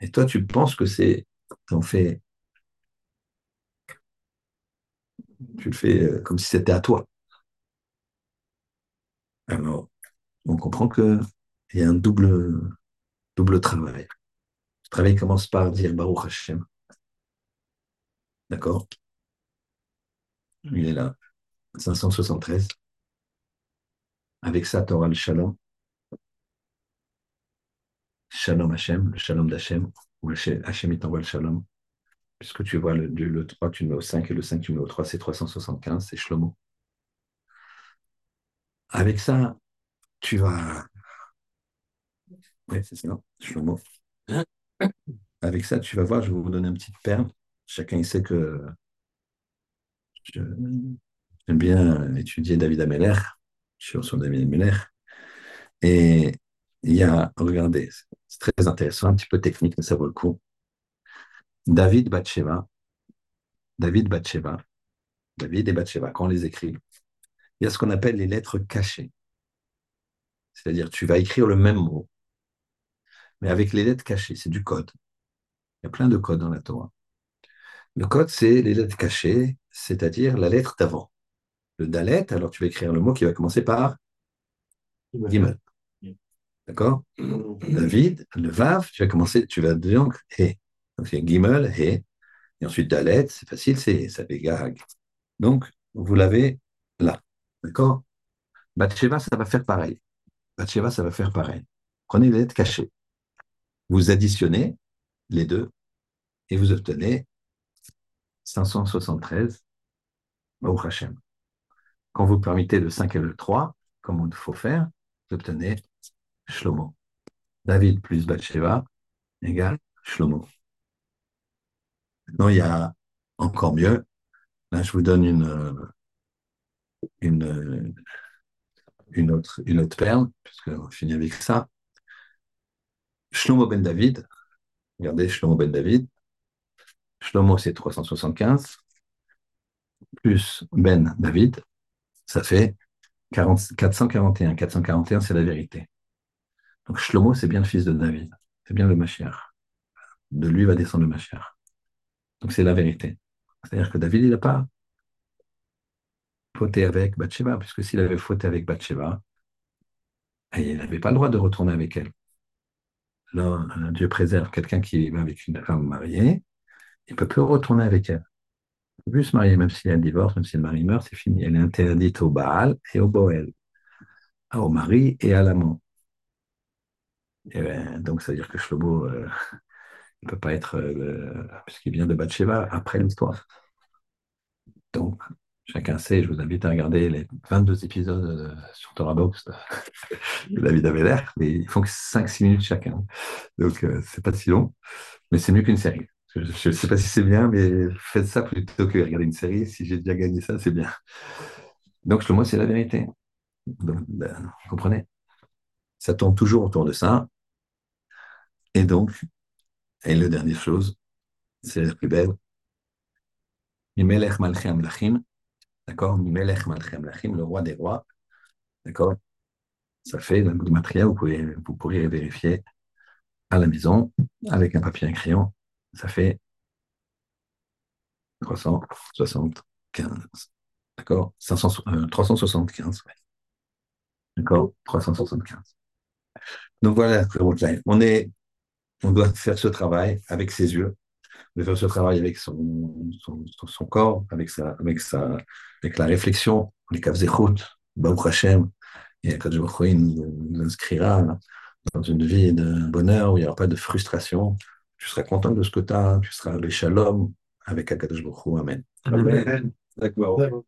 Et toi, tu penses que c'est, en fait, tu le fais euh, comme si c'était à toi. Alors, on comprend qu'il y a un double, double travail. Le travail commence par dire Baruch Hashem. D'accord? Il est là, 573. Avec ça, tu auras le shalom. Shalom Hashem, le shalom d'Hachem, ou Hachem il t'envoie le shalom. Puisque tu vois le, le 3, tu le mets au 5 et le 5, tu le mets au 3, c'est 375, c'est Shlomo. Avec ça, tu vas. Oui, c'est ça, Shlomo. Avec ça, tu vas voir, je vais vous donner une petite perle. Chacun il sait que j'aime bien étudier David Ameller, suis sur David Ameller. Et il y a, regardez, c'est très intéressant, un petit peu technique, mais ça vaut le coup. David Batsheva, David Batsheva, David et Batsheva, quand on les écrit, il y a ce qu'on appelle les lettres cachées. C'est-à-dire, tu vas écrire le même mot, mais avec les lettres cachées, c'est du code. Il y a plein de codes dans la Torah. Le code, c'est les lettres cachées, c'est-à-dire la lettre d'avant. Le dalet, alors tu vas écrire le mot qui va commencer par Gimel. D'accord? David, le Vav, tu vas commencer, tu vas donc He. Donc c'est Gimel, He. Et ensuite Dalet, c'est facile, c'est ça fait Gag. Donc, vous l'avez là. D'accord? Batsheva, ça va faire pareil. Batsheva, ça va faire pareil. Prenez les lettres cachées. Vous additionnez les deux et vous obtenez 573 Baruch Hashem. Quand vous permettez le 5 et le 3, comme il faut faire, vous obtenez Shlomo. David plus Bathsheba égale Shlomo. Non, il y a encore mieux. Là, je vous donne une, une, une, autre, une autre perle, puisqu'on finit avec ça. Shlomo ben David. Regardez, Shlomo ben David. Shlomo, c'est 375. Plus Ben David, ça fait 441. 441, c'est la vérité. Donc Shlomo, c'est bien le fils de David. C'est bien le Mashiach. De lui va descendre le Mashiach. Donc c'est la vérité. C'est-à-dire que David, il n'a pas fauté avec Bathsheba, puisque s'il avait fauté avec Bathsheba, il n'avait pas le droit de retourner avec elle. Là, Dieu préserve quelqu'un qui va avec une femme mariée, il ne peut plus retourner avec elle. Ne peut plus se marier, même a un divorce, même si le mari meurt, c'est fini. Elle est interdite au Baal et au Boel, au mari et à l'amant. Ben, donc, ça veut dire que Shlomo euh, ne peut pas être, euh, puisqu'il vient de Bathsheba, après l'histoire. Donc, chacun sait, je vous invite à regarder les 22 épisodes euh, sur Torah Box de David Aveler, mais ils font que 5-6 minutes chacun. Donc, c'est pas si long, mais c'est mieux qu'une série. Je ne sais pas si c'est bien, mais faites ça plutôt que regarder une série. Si j'ai déjà gagné ça, c'est bien. Donc, moi, c'est la vérité. Ben, vous comprenez? Ça tourne toujours autour de ça. Et donc, et la dernière chose, c'est la plus belle. Mimelech Malchem Amlachim, d'accord? Mimelech Malchem Amlachim, le roi des rois, d'accord? Ça fait, le matériel, vous, pouvez, vous pourrez vérifier à la maison avec un papier et un crayon, ça fait 375. D'accord? 375. Euh, d'accord? 375. Donc voilà, on, est, on doit faire ce travail avec ses yeux, doit faire ce travail avec son, son, corps, avec, sa, avec, sa, avec la réflexion, les Kavzechut, Baruch Hashem, et quand nous inscrira dans une vie de bonheur où il n'y aura pas de frustration. Tu seras content de ce que tu as, tu seras le shalom avec Akadosh Baruch Amen. Amen. Amen.